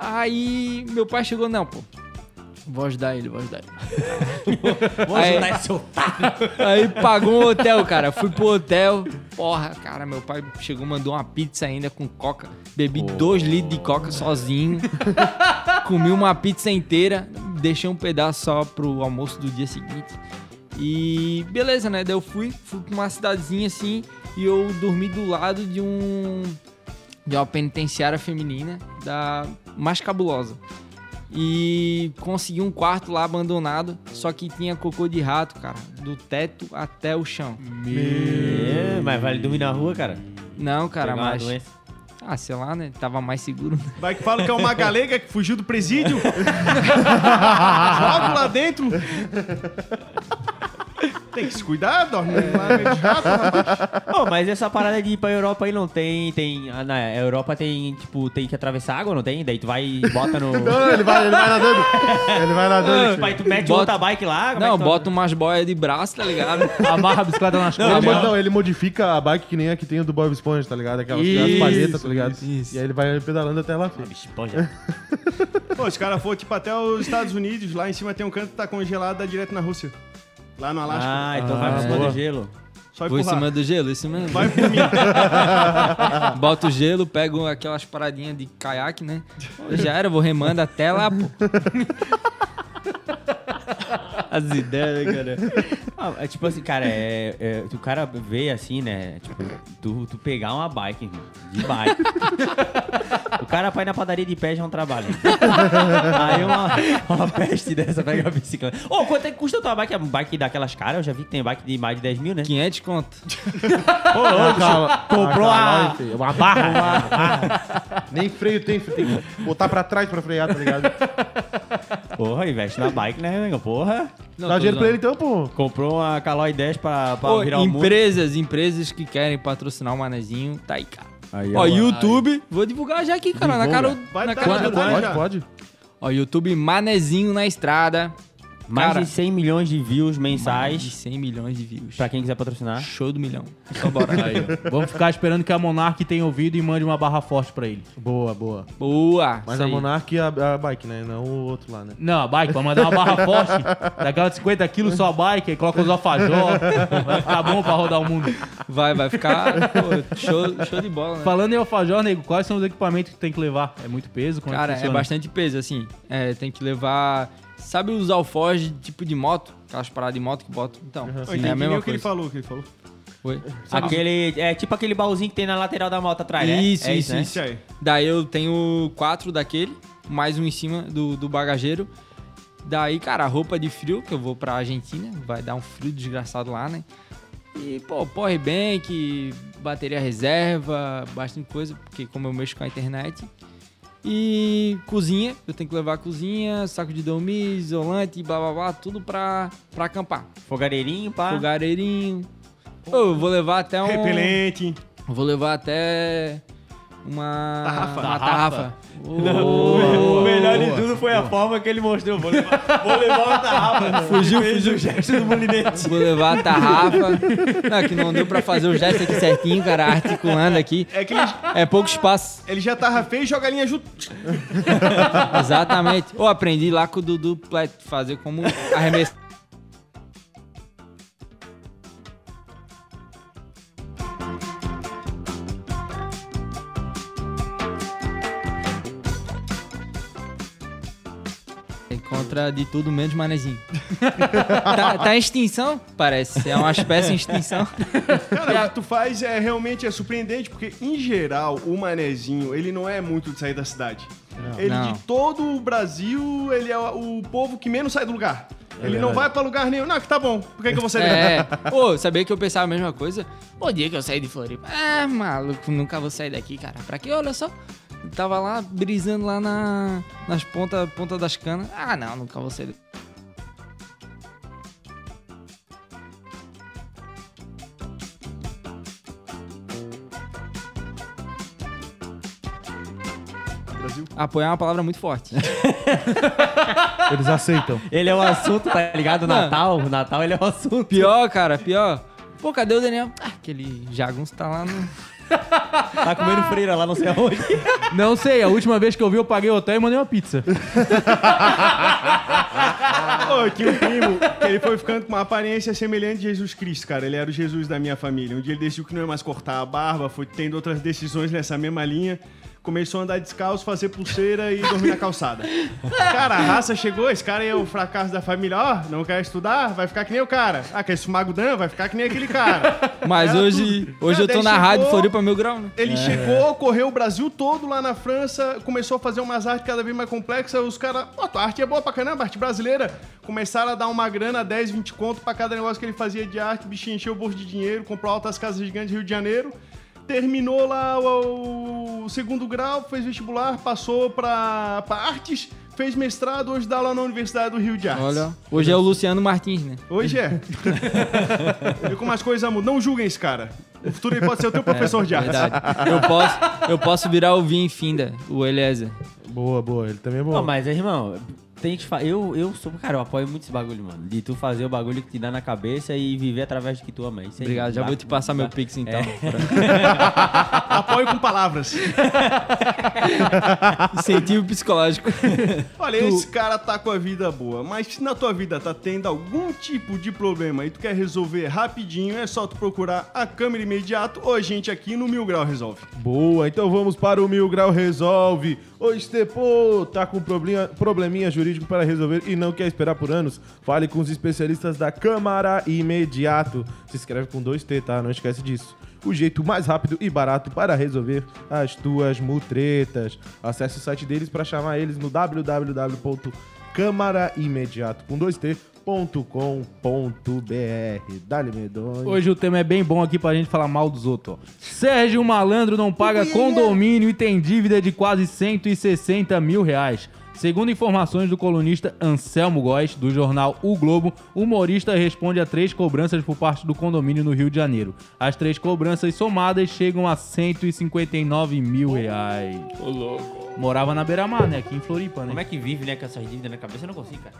Speaker 3: Aí meu pai chegou, não, pô. Vou ajudar ele, vou ajudar ele. [laughs]
Speaker 5: Vou
Speaker 3: Aí-
Speaker 5: ajudar esse otário.
Speaker 3: Aí pagou um hotel, cara. Fui pro hotel. Porra, cara, meu pai chegou, mandou uma pizza ainda com coca. Bebi dois litros de coca sozinho. [laughs] Comi uma pizza inteira. Deixei um pedaço só pro almoço do dia seguinte. E beleza, né? Daí eu fui, fui pra uma cidadezinha assim. E eu dormi do lado de um. De uma penitenciária feminina da mais cabulosa. E consegui um quarto lá abandonado, só que tinha cocô de rato, cara, do teto até o chão.
Speaker 5: É, mas vale dormir na rua, cara.
Speaker 3: Não, cara,
Speaker 5: Pegar
Speaker 3: mas. Ah, sei lá, né? Tava mais seguro. [laughs]
Speaker 1: Vai que fala que é uma galega que fugiu do presídio. [laughs] Joga lá dentro. Tem que se cuidar, dorme lá de rapaz. [laughs]
Speaker 5: Ô, mas essa parada de ir pra Europa aí não tem. tem ah, na Europa tem, tipo, tem que atravessar água, não tem? Daí tu vai e bota no. [laughs]
Speaker 2: não, ele vai, ele vai nadando. Ele vai nadando.
Speaker 5: Tipo, aí tu mete
Speaker 3: Bota-
Speaker 5: outra bike lá. é
Speaker 3: Não,
Speaker 5: que tu-
Speaker 3: bota umas boias de braço, tá ligado? [laughs]
Speaker 4: Amarra a bicicleta nas
Speaker 2: Não,
Speaker 4: costas.
Speaker 2: mo- não, ele modifica a bike que nem a que tem o do Bob Esponja, tá ligado? Aquelas
Speaker 4: Isso,
Speaker 2: palhetas, tá ligado?
Speaker 3: isso.
Speaker 2: E aí ele vai pedalando até lá. filho.
Speaker 5: Bicho, esponja.
Speaker 1: Pô, os caras foram tipo até os Estados Unidos, lá em cima tem um canto que tá congelado, dá direto na Rússia. Lá no Alasca.
Speaker 5: Ah, então vai
Speaker 2: Ah,
Speaker 5: pra cima do gelo.
Speaker 1: Só
Speaker 3: Vou em
Speaker 1: empurrar.
Speaker 3: cima do gelo, isso mesmo.
Speaker 1: Vai por mim. [laughs]
Speaker 3: Bota o gelo, pego aquelas paradinhas de caiaque, né? Já era, vou remando até lá, pô. [laughs] As ideias, né, cara?
Speaker 5: Ah, é tipo assim, cara, é, é, o cara vê assim, né? Tipo, tu, tu pegar uma bike, irmão, de bike. o cara vai na padaria de pé já é um trabalho. Aí uma, uma peste dessa pega a bicicleta. Ô, quanto é que custa a tua bike? A bike daquelas caras, eu já vi que tem bike de mais de 10 mil, né?
Speaker 3: 500 conto.
Speaker 5: Comprou a...
Speaker 2: Uma barra. [laughs] Nem freio tem, tem que botar pra trás pra frear, tá ligado?
Speaker 5: Porra, investe na bike, né, amigo? Porra.
Speaker 3: Não,
Speaker 2: Dá dinheiro pra ele então, pô.
Speaker 5: Comprou uma Caloi 10 pra, pra
Speaker 3: Ô,
Speaker 5: virar o mundo.
Speaker 3: empresas, empresas que querem patrocinar o manezinho, tá aí, cara.
Speaker 2: Aí,
Speaker 3: Ó, YouTube, vou divulgar já aqui, cara, na cara,
Speaker 1: Vai
Speaker 3: na
Speaker 1: dar,
Speaker 3: cara do Pode.
Speaker 1: já.
Speaker 2: Pode, pode.
Speaker 3: Ó, YouTube Manezinho na estrada.
Speaker 5: Mais
Speaker 3: Cara.
Speaker 5: de 100 milhões de views
Speaker 3: Mais de
Speaker 5: mensais
Speaker 3: 100 milhões de views.
Speaker 5: pra quem quiser patrocinar.
Speaker 3: Show do milhão. Só bora.
Speaker 4: Aí. Vamos ficar esperando que a Monark tenha ouvido e mande uma barra forte pra ele.
Speaker 2: Boa, boa.
Speaker 3: Boa.
Speaker 2: Mas a
Speaker 3: aí.
Speaker 2: Monark e a, a bike, né? Não o outro lá, né?
Speaker 4: Não, a bike, pra mandar uma barra forte, daquela de 50 quilos só a bike, aí coloca os alfajor, vai ficar bom pra rodar o mundo.
Speaker 3: Vai, vai ficar pô, show, show de bola, né?
Speaker 4: Falando em alfajor, nego, quais são os equipamentos que tem que levar? É muito peso? Como
Speaker 3: Cara, é
Speaker 4: funciona?
Speaker 3: bastante peso, assim. É, tem que levar. Sabe os alforjes tipo de moto? Aquelas paradas de moto que botam? Então,
Speaker 1: Eu
Speaker 3: é a mesma
Speaker 1: o que ele
Speaker 3: coisa.
Speaker 1: falou, o que ele falou.
Speaker 3: Foi.
Speaker 5: Aquele, é tipo aquele baúzinho que tem na lateral da moto atrás, né?
Speaker 3: Isso,
Speaker 5: é
Speaker 3: isso,
Speaker 5: né?
Speaker 3: isso.
Speaker 1: Aí.
Speaker 3: Daí eu tenho quatro daquele, mais um em cima do, do bagageiro. Daí, cara, roupa de frio, que eu vou pra Argentina, vai dar um frio desgraçado lá, né? E, pô, power bank, bateria reserva, bastante coisa, porque como eu mexo com a internet. E cozinha, eu tenho que levar cozinha, saco de dormir, isolante, blá blá blá, tudo pra, pra acampar.
Speaker 5: Fogareirinho, pá.
Speaker 3: Fogareirinho. Ô, eu vou levar até um.
Speaker 1: Repelente.
Speaker 3: Vou levar até uma
Speaker 1: Tarrafa.
Speaker 3: Uma
Speaker 4: Tarrafa.
Speaker 3: tarrafa. [laughs]
Speaker 5: O melhor de tudo foi a forma que ele mostrou. Vou levar, vou levar uma tarrafa.
Speaker 3: Fugiu,
Speaker 5: Fez
Speaker 3: fugiu.
Speaker 5: o gesto do molinete.
Speaker 3: Vou levar a tarrafa. Não, que não deu pra fazer o gesto aqui certinho, cara, articulando aqui.
Speaker 1: É que ele,
Speaker 3: É pouco espaço.
Speaker 1: ele já tava feio e joga a linha junto.
Speaker 3: Exatamente. Ou aprendi lá com o Dudu fazer como arremesso. De tudo menos manezinho. [laughs] tá, tá em extinção? Parece. É uma espécie em extinção.
Speaker 1: Cara, o que tu faz é realmente é surpreendente, porque em geral o manezinho, ele não é muito de sair da cidade. Ele
Speaker 3: Não.
Speaker 1: de todo o Brasil, ele é o povo que menos sai do lugar. ele não vai pra lugar nenhum. Não, que tá bom. Por que, que eu vou sair daqui?
Speaker 3: É. Pô, [laughs] sabia que eu pensava a mesma coisa? O dia que eu saí de Floripa. Ah, maluco, nunca vou sair daqui, cara. Pra quê? Olha só. Tava lá brisando lá na, nas pontas ponta das canas. Ah, não, nunca vou daqui.
Speaker 1: Brasil.
Speaker 3: Apoiar é uma palavra muito forte. [laughs]
Speaker 2: Eles aceitam.
Speaker 5: Ele é o assunto, tá ligado?
Speaker 3: Não.
Speaker 5: Natal. O Natal, ele é o assunto.
Speaker 3: Pior, cara, pior. Pô, cadê o Daniel? Ah, aquele jagunço tá lá no. [laughs]
Speaker 5: Tá comendo freira lá, não sei aonde. [laughs]
Speaker 4: Não sei, a última vez que eu vi eu paguei o hotel e mandei uma pizza. [laughs]
Speaker 1: Ô, tinha um primo que ele foi ficando com uma aparência semelhante de Jesus Cristo, cara. Ele era o Jesus da minha família. Um dia ele decidiu que não ia mais cortar a barba, foi tendo outras decisões nessa mesma linha. Começou a andar descalço, fazer pulseira e dormir na calçada. Cara, a raça chegou, esse cara é o fracasso da família. Ó, não quer estudar? Vai ficar que nem o cara. Ah, quer fumar Dan? Vai ficar que nem aquele cara.
Speaker 3: Mas
Speaker 1: Era
Speaker 3: hoje,
Speaker 1: tudo.
Speaker 3: hoje eu
Speaker 1: Cara,
Speaker 3: tô
Speaker 1: daí
Speaker 3: na rádio
Speaker 1: chegou-
Speaker 3: Floripa Mil Grau, né?
Speaker 1: Ele chegou, correu o Brasil todo lá na França, começou a fazer umas artes cada vez mais complexas. Os caras, pô, tua arte é boa pra caramba, arte brasileira. Começaram a dar uma grana, 10, 20 conto pra cada negócio que ele fazia de arte. O bichinho encheu o bolso de dinheiro, comprou altas casas gigantes de Rio de Janeiro. Terminou lá o, o segundo grau, fez vestibular, passou pra, pra artes, fez mestrado, hoje dá lá na Universidade do Rio de Artes.
Speaker 3: Olha, hoje é o Luciano Martins, né?
Speaker 1: Hoje é. Vê [laughs] como as coisas mudam. Não julguem esse cara. No futuro ele pode ser o teu professor de artes.
Speaker 3: Verdade. Eu posso, eu posso virar o Vin Finda, o Eliezer.
Speaker 2: Boa, boa. Ele também é bom.
Speaker 5: Não, mas, irmão, tem que eu, eu sou, cara, eu apoio muito esse bagulho, mano. De tu fazer o bagulho que te dá na cabeça e viver através do que tu ama. Isso aí
Speaker 3: Obrigado, já vou te passar meu pix então.
Speaker 5: É. [laughs]
Speaker 1: Apoio com palavras. [laughs]
Speaker 3: Incentivo psicológico.
Speaker 1: Olha, esse cara tá com a vida boa, mas se na tua vida tá tendo algum tipo de problema e tu quer resolver rapidinho, é só tu procurar a câmera imediato ou a gente aqui no Mil Grau Resolve.
Speaker 2: Boa, então vamos para o Mil Grau Resolve. Ô, Estepô, tá com probleminha, probleminha jurídico para resolver e não quer esperar por anos? Fale com os especialistas da Câmara Imediato. Se escreve com dois T, tá? Não esquece disso. O jeito mais rápido e barato para resolver as tuas mutretas. Acesse o site deles para chamar eles no www.câmaraimediato com dois T. .com.br Dali Medonho.
Speaker 4: Hoje o tema é bem bom aqui pra gente falar mal dos outros. ó. Sérgio Malandro não paga condomínio e tem dívida de quase 160 mil reais. Segundo informações do colunista Anselmo Góes, do jornal O Globo, o humorista responde a três cobranças por parte do condomínio no Rio de Janeiro. As três cobranças somadas chegam a 159 mil reais.
Speaker 3: Ô, louco.
Speaker 4: Morava na beira-mar, né? Aqui em Floripa, né?
Speaker 5: Como é que vive, né, com essas dívidas na cabeça? Eu não consigo, cara.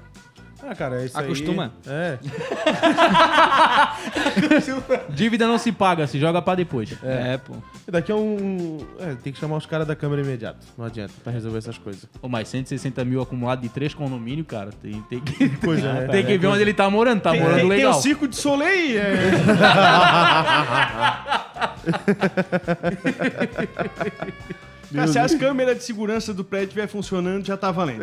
Speaker 2: Ah, cara, é isso
Speaker 3: Acostuma.
Speaker 2: aí. [laughs] É.
Speaker 4: Dívida não se paga, se joga pra depois.
Speaker 3: É, pô.
Speaker 2: E Daqui a um. É, tem que chamar os caras da câmera imediato. Não adianta, pra resolver essas coisas.
Speaker 4: Ô, mas 160 mil acumulado de três condomínios, cara, tem, tem que, [laughs]
Speaker 2: Pois é. [laughs]
Speaker 4: tem que ver onde ele tá morando. Tá
Speaker 1: Tem,
Speaker 4: morando
Speaker 1: tem, tem
Speaker 4: legal.
Speaker 1: o Circo de Soleil. É... Cara, se as câmeras de segurança do prédio estiver funcionando, já tá valendo.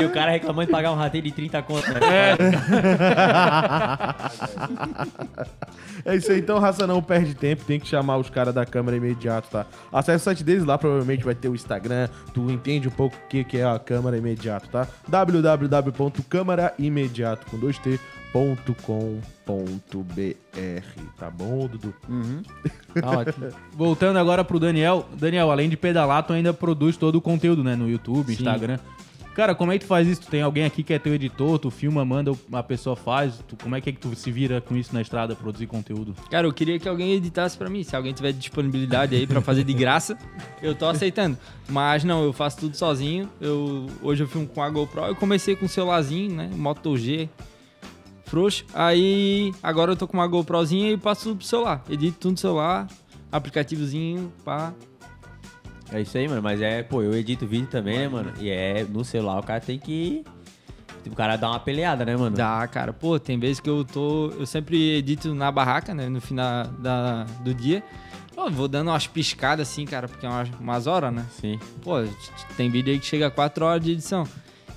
Speaker 5: E, o cara reclamando de pagar um rateio de 30 conto, né? [laughs]
Speaker 2: É isso aí, então, raça, não perde tempo, tem que chamar os caras da câmera imediato, tá? Acesse o site deles lá, provavelmente vai ter o Instagram, tu entende um pouco o que, que é a câmera imediato, tá? www.câmeraimediato com 2t .com.br, tá bom, Dudu?
Speaker 3: Tá ótimo.
Speaker 4: Voltando agora pro Daniel. Daniel, além de pedalar, tu ainda produz todo o conteúdo, né? No YouTube, Instagram. Cara, como é que tu faz isso? Tu tem alguém aqui que é teu editor, tu filma, manda, a pessoa faz. Tu, como é que, é que tu se vira com isso na estrada, produzir conteúdo?
Speaker 3: Cara, eu queria que alguém editasse pra mim. Se alguém tiver disponibilidade aí pra fazer de graça, eu tô aceitando. Mas não, eu faço tudo sozinho. Eu, hoje eu filmo com a GoPro. Eu comecei com o celularzinho, né? Moto G. Frouxo. Aí agora eu tô com uma GoProzinha e passo tudo pro celular. Edito tudo no celular, aplicativozinho, pá.
Speaker 5: É isso aí, mano. Mas é, pô, eu edito vídeo também, né, mano? E é, no celular o cara tem que. O cara dá uma peleada, né, mano?
Speaker 3: Dá, cara. Pô, tem vezes que eu tô. Eu sempre edito na barraca, né? No final da, do dia. Pô, vou dando umas piscadas assim, cara, porque é umas, umas horas, né?
Speaker 5: Sim.
Speaker 3: Pô, tem vídeo aí que chega a 4 horas de edição.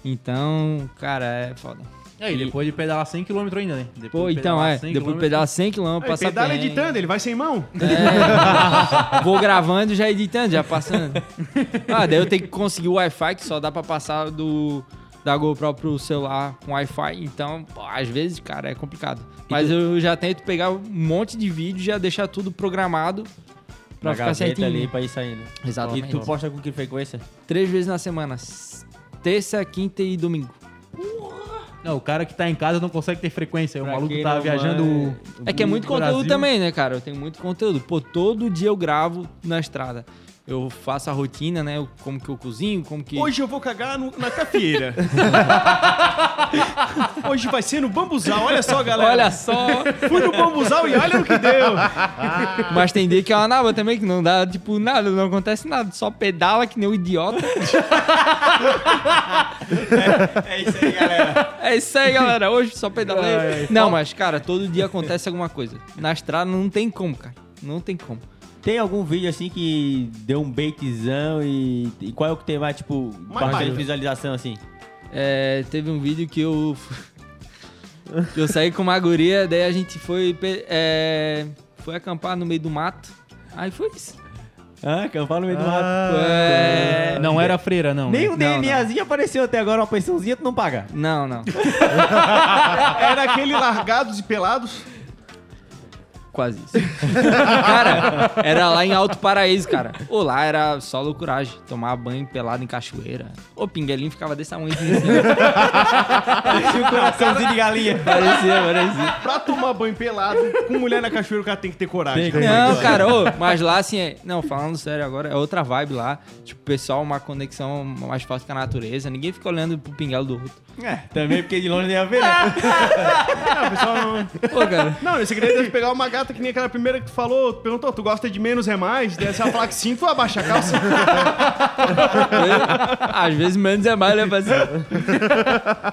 Speaker 3: Então, cara, é foda.
Speaker 4: E aí, depois de pedalar 100km ainda, né? Depois
Speaker 3: Pô,
Speaker 4: de
Speaker 3: então é.
Speaker 4: 100
Speaker 3: Depois de pedalar 100 km,
Speaker 1: Aí,
Speaker 3: passar
Speaker 1: pedala
Speaker 3: perrengue.
Speaker 1: editando, ele vai sem mão.
Speaker 3: É, [laughs] vou gravando e já editando, já passando. [laughs] Ah, daí eu tenho que conseguir o Wi-Fi, que só dá pra passar do da GoPro pro celular com Wi-Fi. Então, pô, às vezes, cara, é complicado. Mas eu já tento pegar um monte de vídeo e já deixar tudo programado pra
Speaker 5: Na
Speaker 3: ficar certinho.
Speaker 5: ali pra ir saindo.
Speaker 3: Exatamente.
Speaker 5: E tu posta com que frequência?
Speaker 3: Três vezes na semana. Terça, quinta e domingo.
Speaker 4: Não, o cara que tá em casa não consegue ter frequência. O
Speaker 5: Pra
Speaker 4: maluco
Speaker 5: quem
Speaker 4: tá viajando.
Speaker 5: manja-
Speaker 3: É que é muito
Speaker 4: o
Speaker 3: conteúdo
Speaker 4: Brasil.
Speaker 3: também, né, cara? Eu tenho muito conteúdo. Pô, todo dia eu gravo na estrada. Eu faço a rotina, né? Como que eu cozinho, como que...
Speaker 1: Hoje eu vou cagar no- na cafieira. [laughs] Hoje vai ser no bambuzal, olha só, galera.
Speaker 3: Olha só!
Speaker 1: Fui no bambuzal e olha o que deu.
Speaker 3: Mas tem dia que é uma nava também, que não dá, tipo, nada, não acontece nada. Só pedala que nem um idiota.
Speaker 5: É isso aí, galera.
Speaker 3: É isso aí, galera. Hoje só pedalei. Não, mas, cara, todo dia acontece alguma coisa. Na estrada não tem como, cara. Não tem como.
Speaker 5: Tem algum vídeo assim que deu um baitzão e, e qual é o que tem mais, tipo, bastante visualização assim?
Speaker 3: É, teve um vídeo que eu. [laughs] que eu saí com uma guria, daí a gente foi. é, foi acampar no meio do mato. Aí foi isso.
Speaker 5: Ah, acampar no meio do mato.
Speaker 3: É,
Speaker 4: Não era freira, não.
Speaker 5: Nem
Speaker 4: né?
Speaker 5: o DNAzinho apareceu até agora, uma pensãozinha tu não paga.
Speaker 3: Não, não. [laughs]
Speaker 1: Era aquele largados e pelados.
Speaker 3: Quase isso. [laughs] cara, era lá em Alto Paraíso, cara. Ô, lá era só loucuragem. Tomar banho pelado em cachoeira. O pinguelinho ficava desse tamanho. assim. [laughs]
Speaker 5: Tinha um coraçãozinho de galinha.
Speaker 3: parecia, parecia.
Speaker 1: Pra tomar banho pelado, com mulher na cachoeira, o cara tem que ter coragem.
Speaker 5: Tem,
Speaker 1: né?
Speaker 3: Não, cara, ô, mas lá assim, é... não, falando sério agora, é outra vibe lá. Tipo, pessoal, uma conexão mais fácil com a natureza. Ninguém fica olhando pro pinguelo do outro.
Speaker 5: É, também porque de longe nem ia ver, né? [laughs]
Speaker 1: Não, o pessoal não...
Speaker 3: Pô, cara.
Speaker 1: Não, esse segredo é pegar uma gata que nem aquela primeira que tu falou, tu perguntou, tu gosta de menos é mais? Daí se ela falar que sim, tu abaixa a calça. [laughs]
Speaker 3: Às vezes menos é mais, né, parceiro?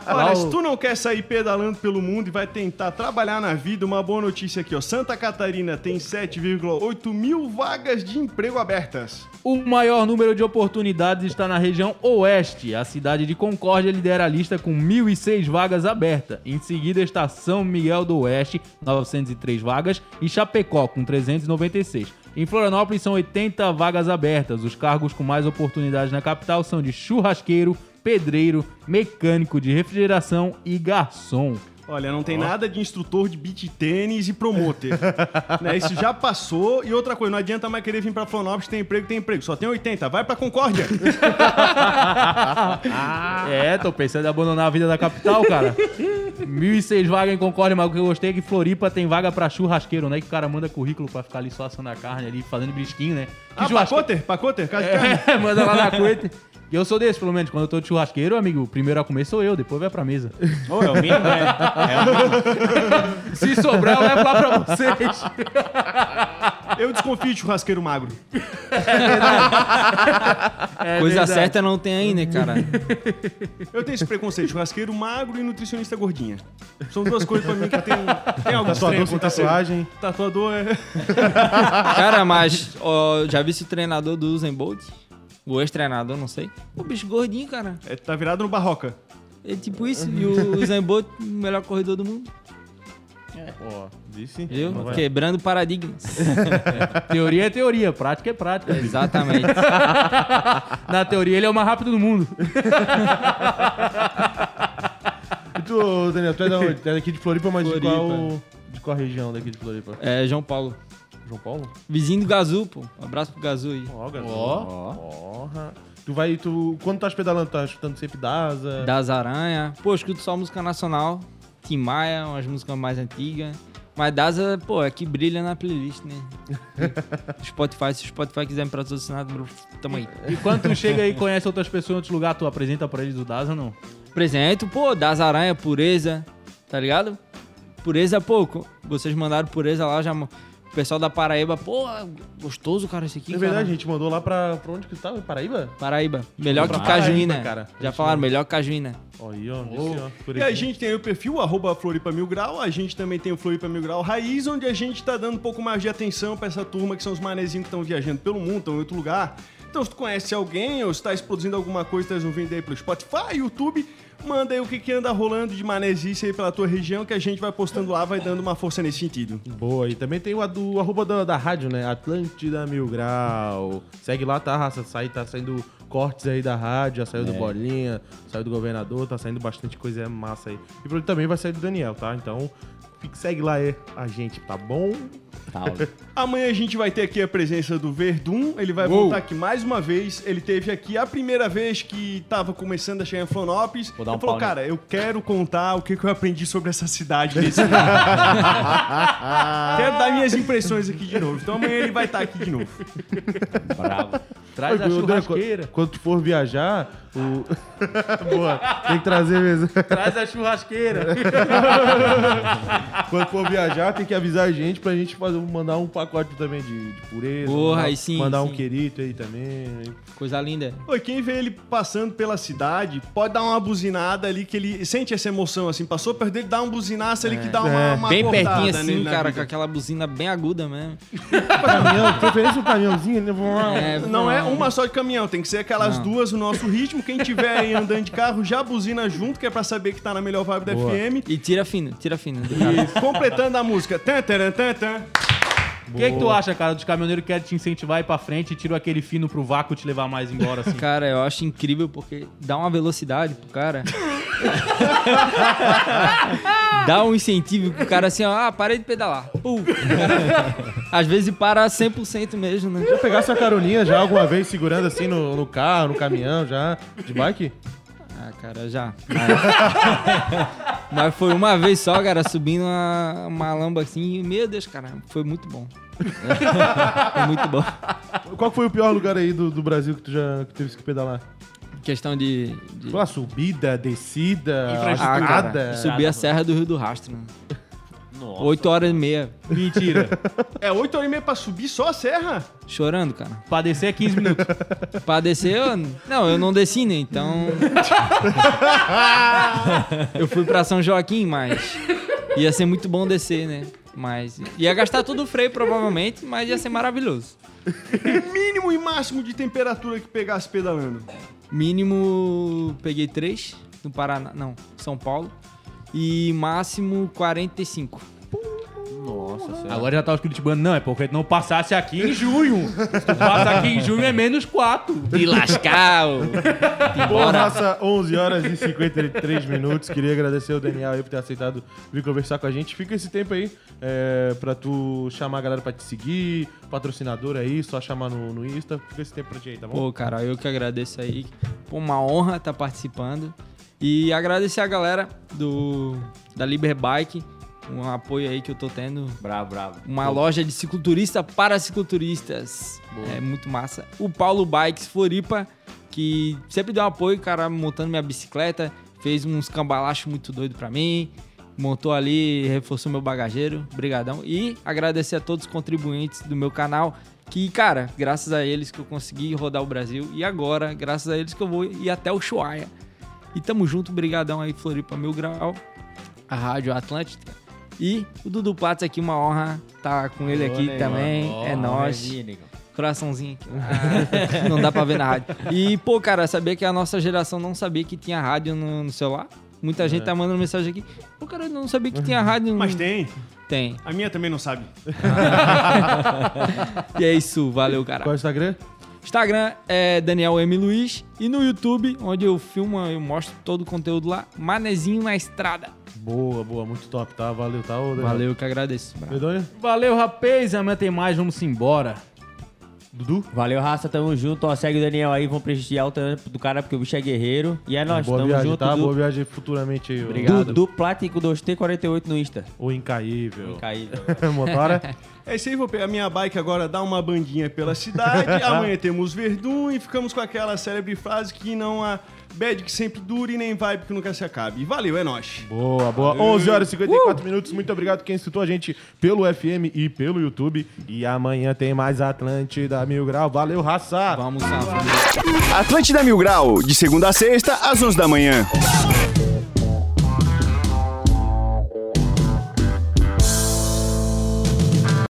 Speaker 1: Olha, se tu não quer sair pedalando pelo mundo e vai tentar trabalhar na vida, uma boa notícia aqui, ó. Santa Catarina tem 7,8 mil vagas de emprego abertas.
Speaker 4: O maior número de oportunidades está na região oeste. A cidade de Concórdia lidera a lista com 1.006 vagas abertas. Em seguida está São Miguel do Oeste, 903 vagas, e Chapecó, com 396. Em Florianópolis são 80 vagas abertas. Os cargos com mais oportunidades na capital são de churrasqueiro, pedreiro, mecânico de refrigeração e garçom.
Speaker 1: Olha, não tem nada de instrutor de beat tênis e promoter. [laughs] né? Isso já passou. E outra coisa, não adianta mais querer vir pra Florianópolis, tem emprego, tem emprego. Só tem 80, vai pra Concórdia. [laughs]
Speaker 4: É, tô pensando em abandonar a vida da capital, cara. [laughs] 1.006 vagas em Concórdia, mas o que eu gostei é que Floripa tem vaga pra churrasqueiro, né? Que o cara manda currículo pra ficar ali só assando a carne ali, fazendo brisquinho, né? Que
Speaker 1: ah, pacoter? Pacoter? Casa de carne?
Speaker 4: É, [laughs] manda lá na coita. E eu sou desse, pelo menos. Quando eu tô de churrasqueiro, amigo, primeiro a comer sou eu, depois vai pra mesa.
Speaker 5: Ô, é o mínimo, né? É o mínimo. [laughs]
Speaker 4: Se sobrar, eu levo lá pra vocês. [laughs]
Speaker 1: Eu desconfio de churrasqueiro magro.
Speaker 4: É
Speaker 3: Coisa
Speaker 4: verdade.
Speaker 3: certa não tem aí, né, cara?
Speaker 1: Eu tenho esse preconceito, churrasqueiro magro e nutricionista gordinha. São duas coisas pra mim que tem, tem algo
Speaker 2: Tatuador com tatuagem.
Speaker 1: Tatuador é...
Speaker 3: Cara, mas ó, já vi esse treinador do Usain Bolt? O ex-treinador, não sei. O bicho gordinho, cara.
Speaker 1: é... Tá virado no barroca.
Speaker 3: É tipo isso. E o Usain Bolt, o melhor corredor do mundo.
Speaker 2: Ó, disse.
Speaker 3: Viu?
Speaker 2: Não vai-
Speaker 3: Quebrando paradigmas. [laughs]
Speaker 4: Teoria é teoria, prática é prática.
Speaker 3: Exatamente. [laughs]
Speaker 4: Na teoria, ele é o mais rápido do mundo. [laughs]
Speaker 2: E tu, Daniel, tu é da onde? Tu é daqui de Floripa, mas de
Speaker 3: Floripa.
Speaker 2: qual... De qual região daqui de Floripa?
Speaker 3: É, João Paulo.
Speaker 2: João Paulo?
Speaker 3: Vizinho do Gazu, pô. Um abraço pro Gazu aí.
Speaker 2: Ó, garoto.
Speaker 4: Ó.
Speaker 2: Porra. Tu vai, tu... Quando tu tá pedalando, tá escutando sempre Daza?
Speaker 3: Das Aranha. Pô, eu escuto só música nacional. Tim Maia, umas músicas mais antigas. Mas Daza, pô, é que brilha na playlist, né? [laughs] Spotify, se o Spotify quiser me patrocinar, tamo aí.
Speaker 4: E quando tu chega aí e conhece outras pessoas em outros lugares, tu apresenta pra eles o DAS ou não?
Speaker 3: Apresento, pô, Das Aranha, Pureza, tá ligado? Pureza, pô, co- vocês mandaram Pureza lá, já. O pessoal da Paraíba, pô, gostoso, cara, esse aqui.
Speaker 2: É verdade, a
Speaker 3: cara.
Speaker 2: gente mandou lá pra, pra onde que tu tava? Paraíba?
Speaker 3: Paraíba. Melhor que
Speaker 2: Paraíba,
Speaker 3: Cajuína.
Speaker 2: cara.
Speaker 3: Já falaram, melhor que Cajuína.
Speaker 2: Aí, ó. disse, ó, por
Speaker 1: E a gente tem aí o perfil, arroba Floripa Mil Grau. A gente também tem o Floripa Mil Grau Raiz, onde a gente tá dando um pouco mais de atenção pra essa turma que são os manezinhos que estão viajando pelo mundo, estão em outro lugar. Então, se tu conhece alguém ou se tá produzindo alguma coisa, tá ouvindo aí pelo Spotify, YouTube, manda aí o que, que anda rolando de manezice aí pela tua região, que a gente vai postando lá, vai dando uma força nesse sentido.
Speaker 2: Boa, e também tem o do arroba da, da rádio, né? Atlântida Mil Grau. Segue lá, tá, raça? Sai, tá saindo cortes aí da rádio, já saiu do Bolinha, saiu do governador, tá saindo bastante coisa massa aí. E também vai sair do Daniel, tá? Então, segue lá aí a gente, tá bom?
Speaker 5: Salve. [laughs]
Speaker 1: Amanhã a gente vai ter aqui a presença do Verdun. Ele vai
Speaker 3: Uou.
Speaker 1: voltar aqui mais uma vez. Ele teve aqui a primeira vez que tava começando a chegar em Florianópolis.
Speaker 5: Vou dar um
Speaker 1: ele falou,
Speaker 5: pau nele.
Speaker 1: cara, eu quero contar o que, que eu aprendi sobre essa cidade [laughs] nesse. Quero dar minhas impressões aqui de novo. Então amanhã ele vai estar aqui de novo.
Speaker 5: Bravo.
Speaker 4: Traz a churrasqueira.
Speaker 2: Quando tu for viajar, o. [laughs] Boa, tem que trazer mesmo.
Speaker 4: Traz a churrasqueira.
Speaker 2: Quando for viajar, tem que avisar a gente pra gente fazer, mandar um pacote também de, de pureza.
Speaker 3: Porra,
Speaker 2: mandar,
Speaker 3: aí sim,
Speaker 2: Mandar um
Speaker 3: sim.
Speaker 2: querito aí também.
Speaker 3: Coisa linda.
Speaker 1: Oi, quem vê ele passando pela cidade, pode dar uma buzinada ali que ele sente essa emoção, assim. Passou perto dele, dá um buzinaço ali que dá uma,
Speaker 2: É.
Speaker 1: uma
Speaker 3: Bem pertinho assim, cara, com aquela buzina bem aguda mesmo. [laughs]
Speaker 2: Caminhão, preferência um caminhãozinho, né?
Speaker 3: É,
Speaker 1: Não é uma só de caminhão, tem que ser aquelas
Speaker 3: Não.
Speaker 1: duas no nosso ritmo. Quem tiver aí andando de carro, já buzina junto, que é pra saber que tá na melhor vibe da
Speaker 2: Boa.
Speaker 1: FM.
Speaker 3: E tira fino, tira fino.
Speaker 1: E completando a música. Tan, taran, tan, tan.
Speaker 4: O que, que tu acha, cara, dos caminhoneiros que querem te incentivar a ir pra frente e tiram aquele fino pro vácuo e te levar mais embora, assim? [laughs]
Speaker 3: Cara, eu acho incrível porque dá uma velocidade pro cara. [laughs] dá um incentivo pro cara assim, ó, ah, parei de pedalar. Pum. Às vezes para 100% mesmo, né?
Speaker 2: Já pegasse a caroninha já alguma vez segurando assim no, no carro, no caminhão já, de bike?
Speaker 3: Ah, cara, já. Mas, [laughs] mas foi uma vez só, cara, subindo uma, uma lamba assim. e, Meu Deus, cara, foi muito bom. foi muito bom.
Speaker 2: Qual foi o pior lugar aí do, do Brasil que tu já que teve que pedalar?
Speaker 3: Questão de. de...
Speaker 2: Foi uma subida, descida,
Speaker 3: Ah, cara,
Speaker 2: estrada.
Speaker 3: subir a Serra do Rio do Rastro. Né?
Speaker 5: Nossa.
Speaker 3: 8 horas e meia.
Speaker 4: Mentira. [laughs]
Speaker 1: É 8 horas e meia pra subir só a serra?
Speaker 3: Chorando, cara.
Speaker 4: pra descer é 15 minutos. [laughs]
Speaker 3: Pra descer, eu... Não, eu não desci, né? Então... [laughs] eu fui pra São Joaquim, mas... Ia ser muito bom descer, né? Mas... Ia gastar todo o freio, provavelmente, mas ia ser maravilhoso.
Speaker 1: Mínimo e máximo de temperatura que pegasse pedalando.
Speaker 3: Mínimo... Peguei 3 no Paraná... Não, São Paulo. E máximo 45.
Speaker 4: Nossa senhora. Agora já tá os curitibano. Não, é porque não passasse aqui em junho. Se tu passar aqui em junho é menos 4.
Speaker 3: De lascar, ô.
Speaker 2: Boa raça, 11 horas e 53 minutos. Queria agradecer ao Daniel aí por ter aceitado vir conversar com a gente. Fica esse tempo aí é, pra tu chamar a galera pra te seguir, patrocinador aí, só chamar no, no Insta. Fica esse tempo pra ti aí, tá bom?
Speaker 3: Pô, cara, eu que agradeço aí. Pô, uma honra estar participando. E agradecer a galera do da Liber Bike, um apoio aí que eu tô tendo.
Speaker 5: Bravo, bravo.
Speaker 3: Uma loja de cicloturista para cicloturistas. É muito massa. O Paulo Bikes Floripa, que sempre deu apoio, cara, montando minha bicicleta, fez uns cambalachos muito doido pra mim. Montou ali, reforçou meu bagageiro. Brigadão. E agradecer a todos os contribuintes do meu canal. Que, cara, graças a eles que eu consegui rodar o Brasil. E agora, graças a eles que eu vou ir até o Chuaia. E tamo junto, brigadão aí, Floripa Mil Grau, a Rádio Atlântica. E o Dudu Platz aqui, uma honra estar com ele aqui também. é nóis. Coraçãozinho aqui. [laughs] não dá pra ver na rádio. E, pô, cara, sabia que a nossa geração não sabia que tinha rádio no, no celular? Muita gente tá mandando mensagem aqui. Pô, cara, eu não sabia que tinha rádio no...
Speaker 1: Mas tem.
Speaker 3: Tem.
Speaker 1: A minha também não sabe. [laughs]
Speaker 3: E é isso, valeu, cara.
Speaker 2: Qual é o Instagram?
Speaker 3: Instagram é Daniel M. Luiz. E no YouTube, onde eu filmo, eu mostro todo o conteúdo lá. Manezinho na estrada.
Speaker 2: Boa, boa, muito top, tá? Valeu, tá? ô, Daniel?
Speaker 3: Valeu, que agradeço. Bravo.
Speaker 4: Valeu, rapaz. Amanhã tem mais, vamos embora.
Speaker 2: Dudu?
Speaker 5: Valeu, raça, tamo junto. Ó, segue o Daniel aí, vamos prestigiar o talento do cara, porque o bicho é guerreiro. E é nóis,
Speaker 2: Boa
Speaker 5: tamo
Speaker 2: viagem,
Speaker 5: junto.
Speaker 2: tá?
Speaker 5: Du,
Speaker 2: Boa viagem futuramente aí. ô.
Speaker 5: Du, du Plático 2T48 no Insta.
Speaker 2: O incaível.
Speaker 5: Caído. [laughs]
Speaker 2: Motora? [laughs]
Speaker 1: É isso aí, vou pegar minha bike agora, dar uma bandinha pela cidade. [laughs] Amanhã temos Verdun e ficamos com aquela célebre frase que não há bad que sempre dure e nem vibe que nunca se acabe. Valeu, é nóis.
Speaker 2: Boa, boa. 11 horas e 54 minutos. Muito obrigado quem escutou a gente pelo FM e pelo YouTube. E amanhã tem mais Atlântida Mil Grau. Valeu, raça!
Speaker 3: Vamos, Safra.
Speaker 6: Atlântida Mil Grau, de segunda a sexta, às 11 da manhã.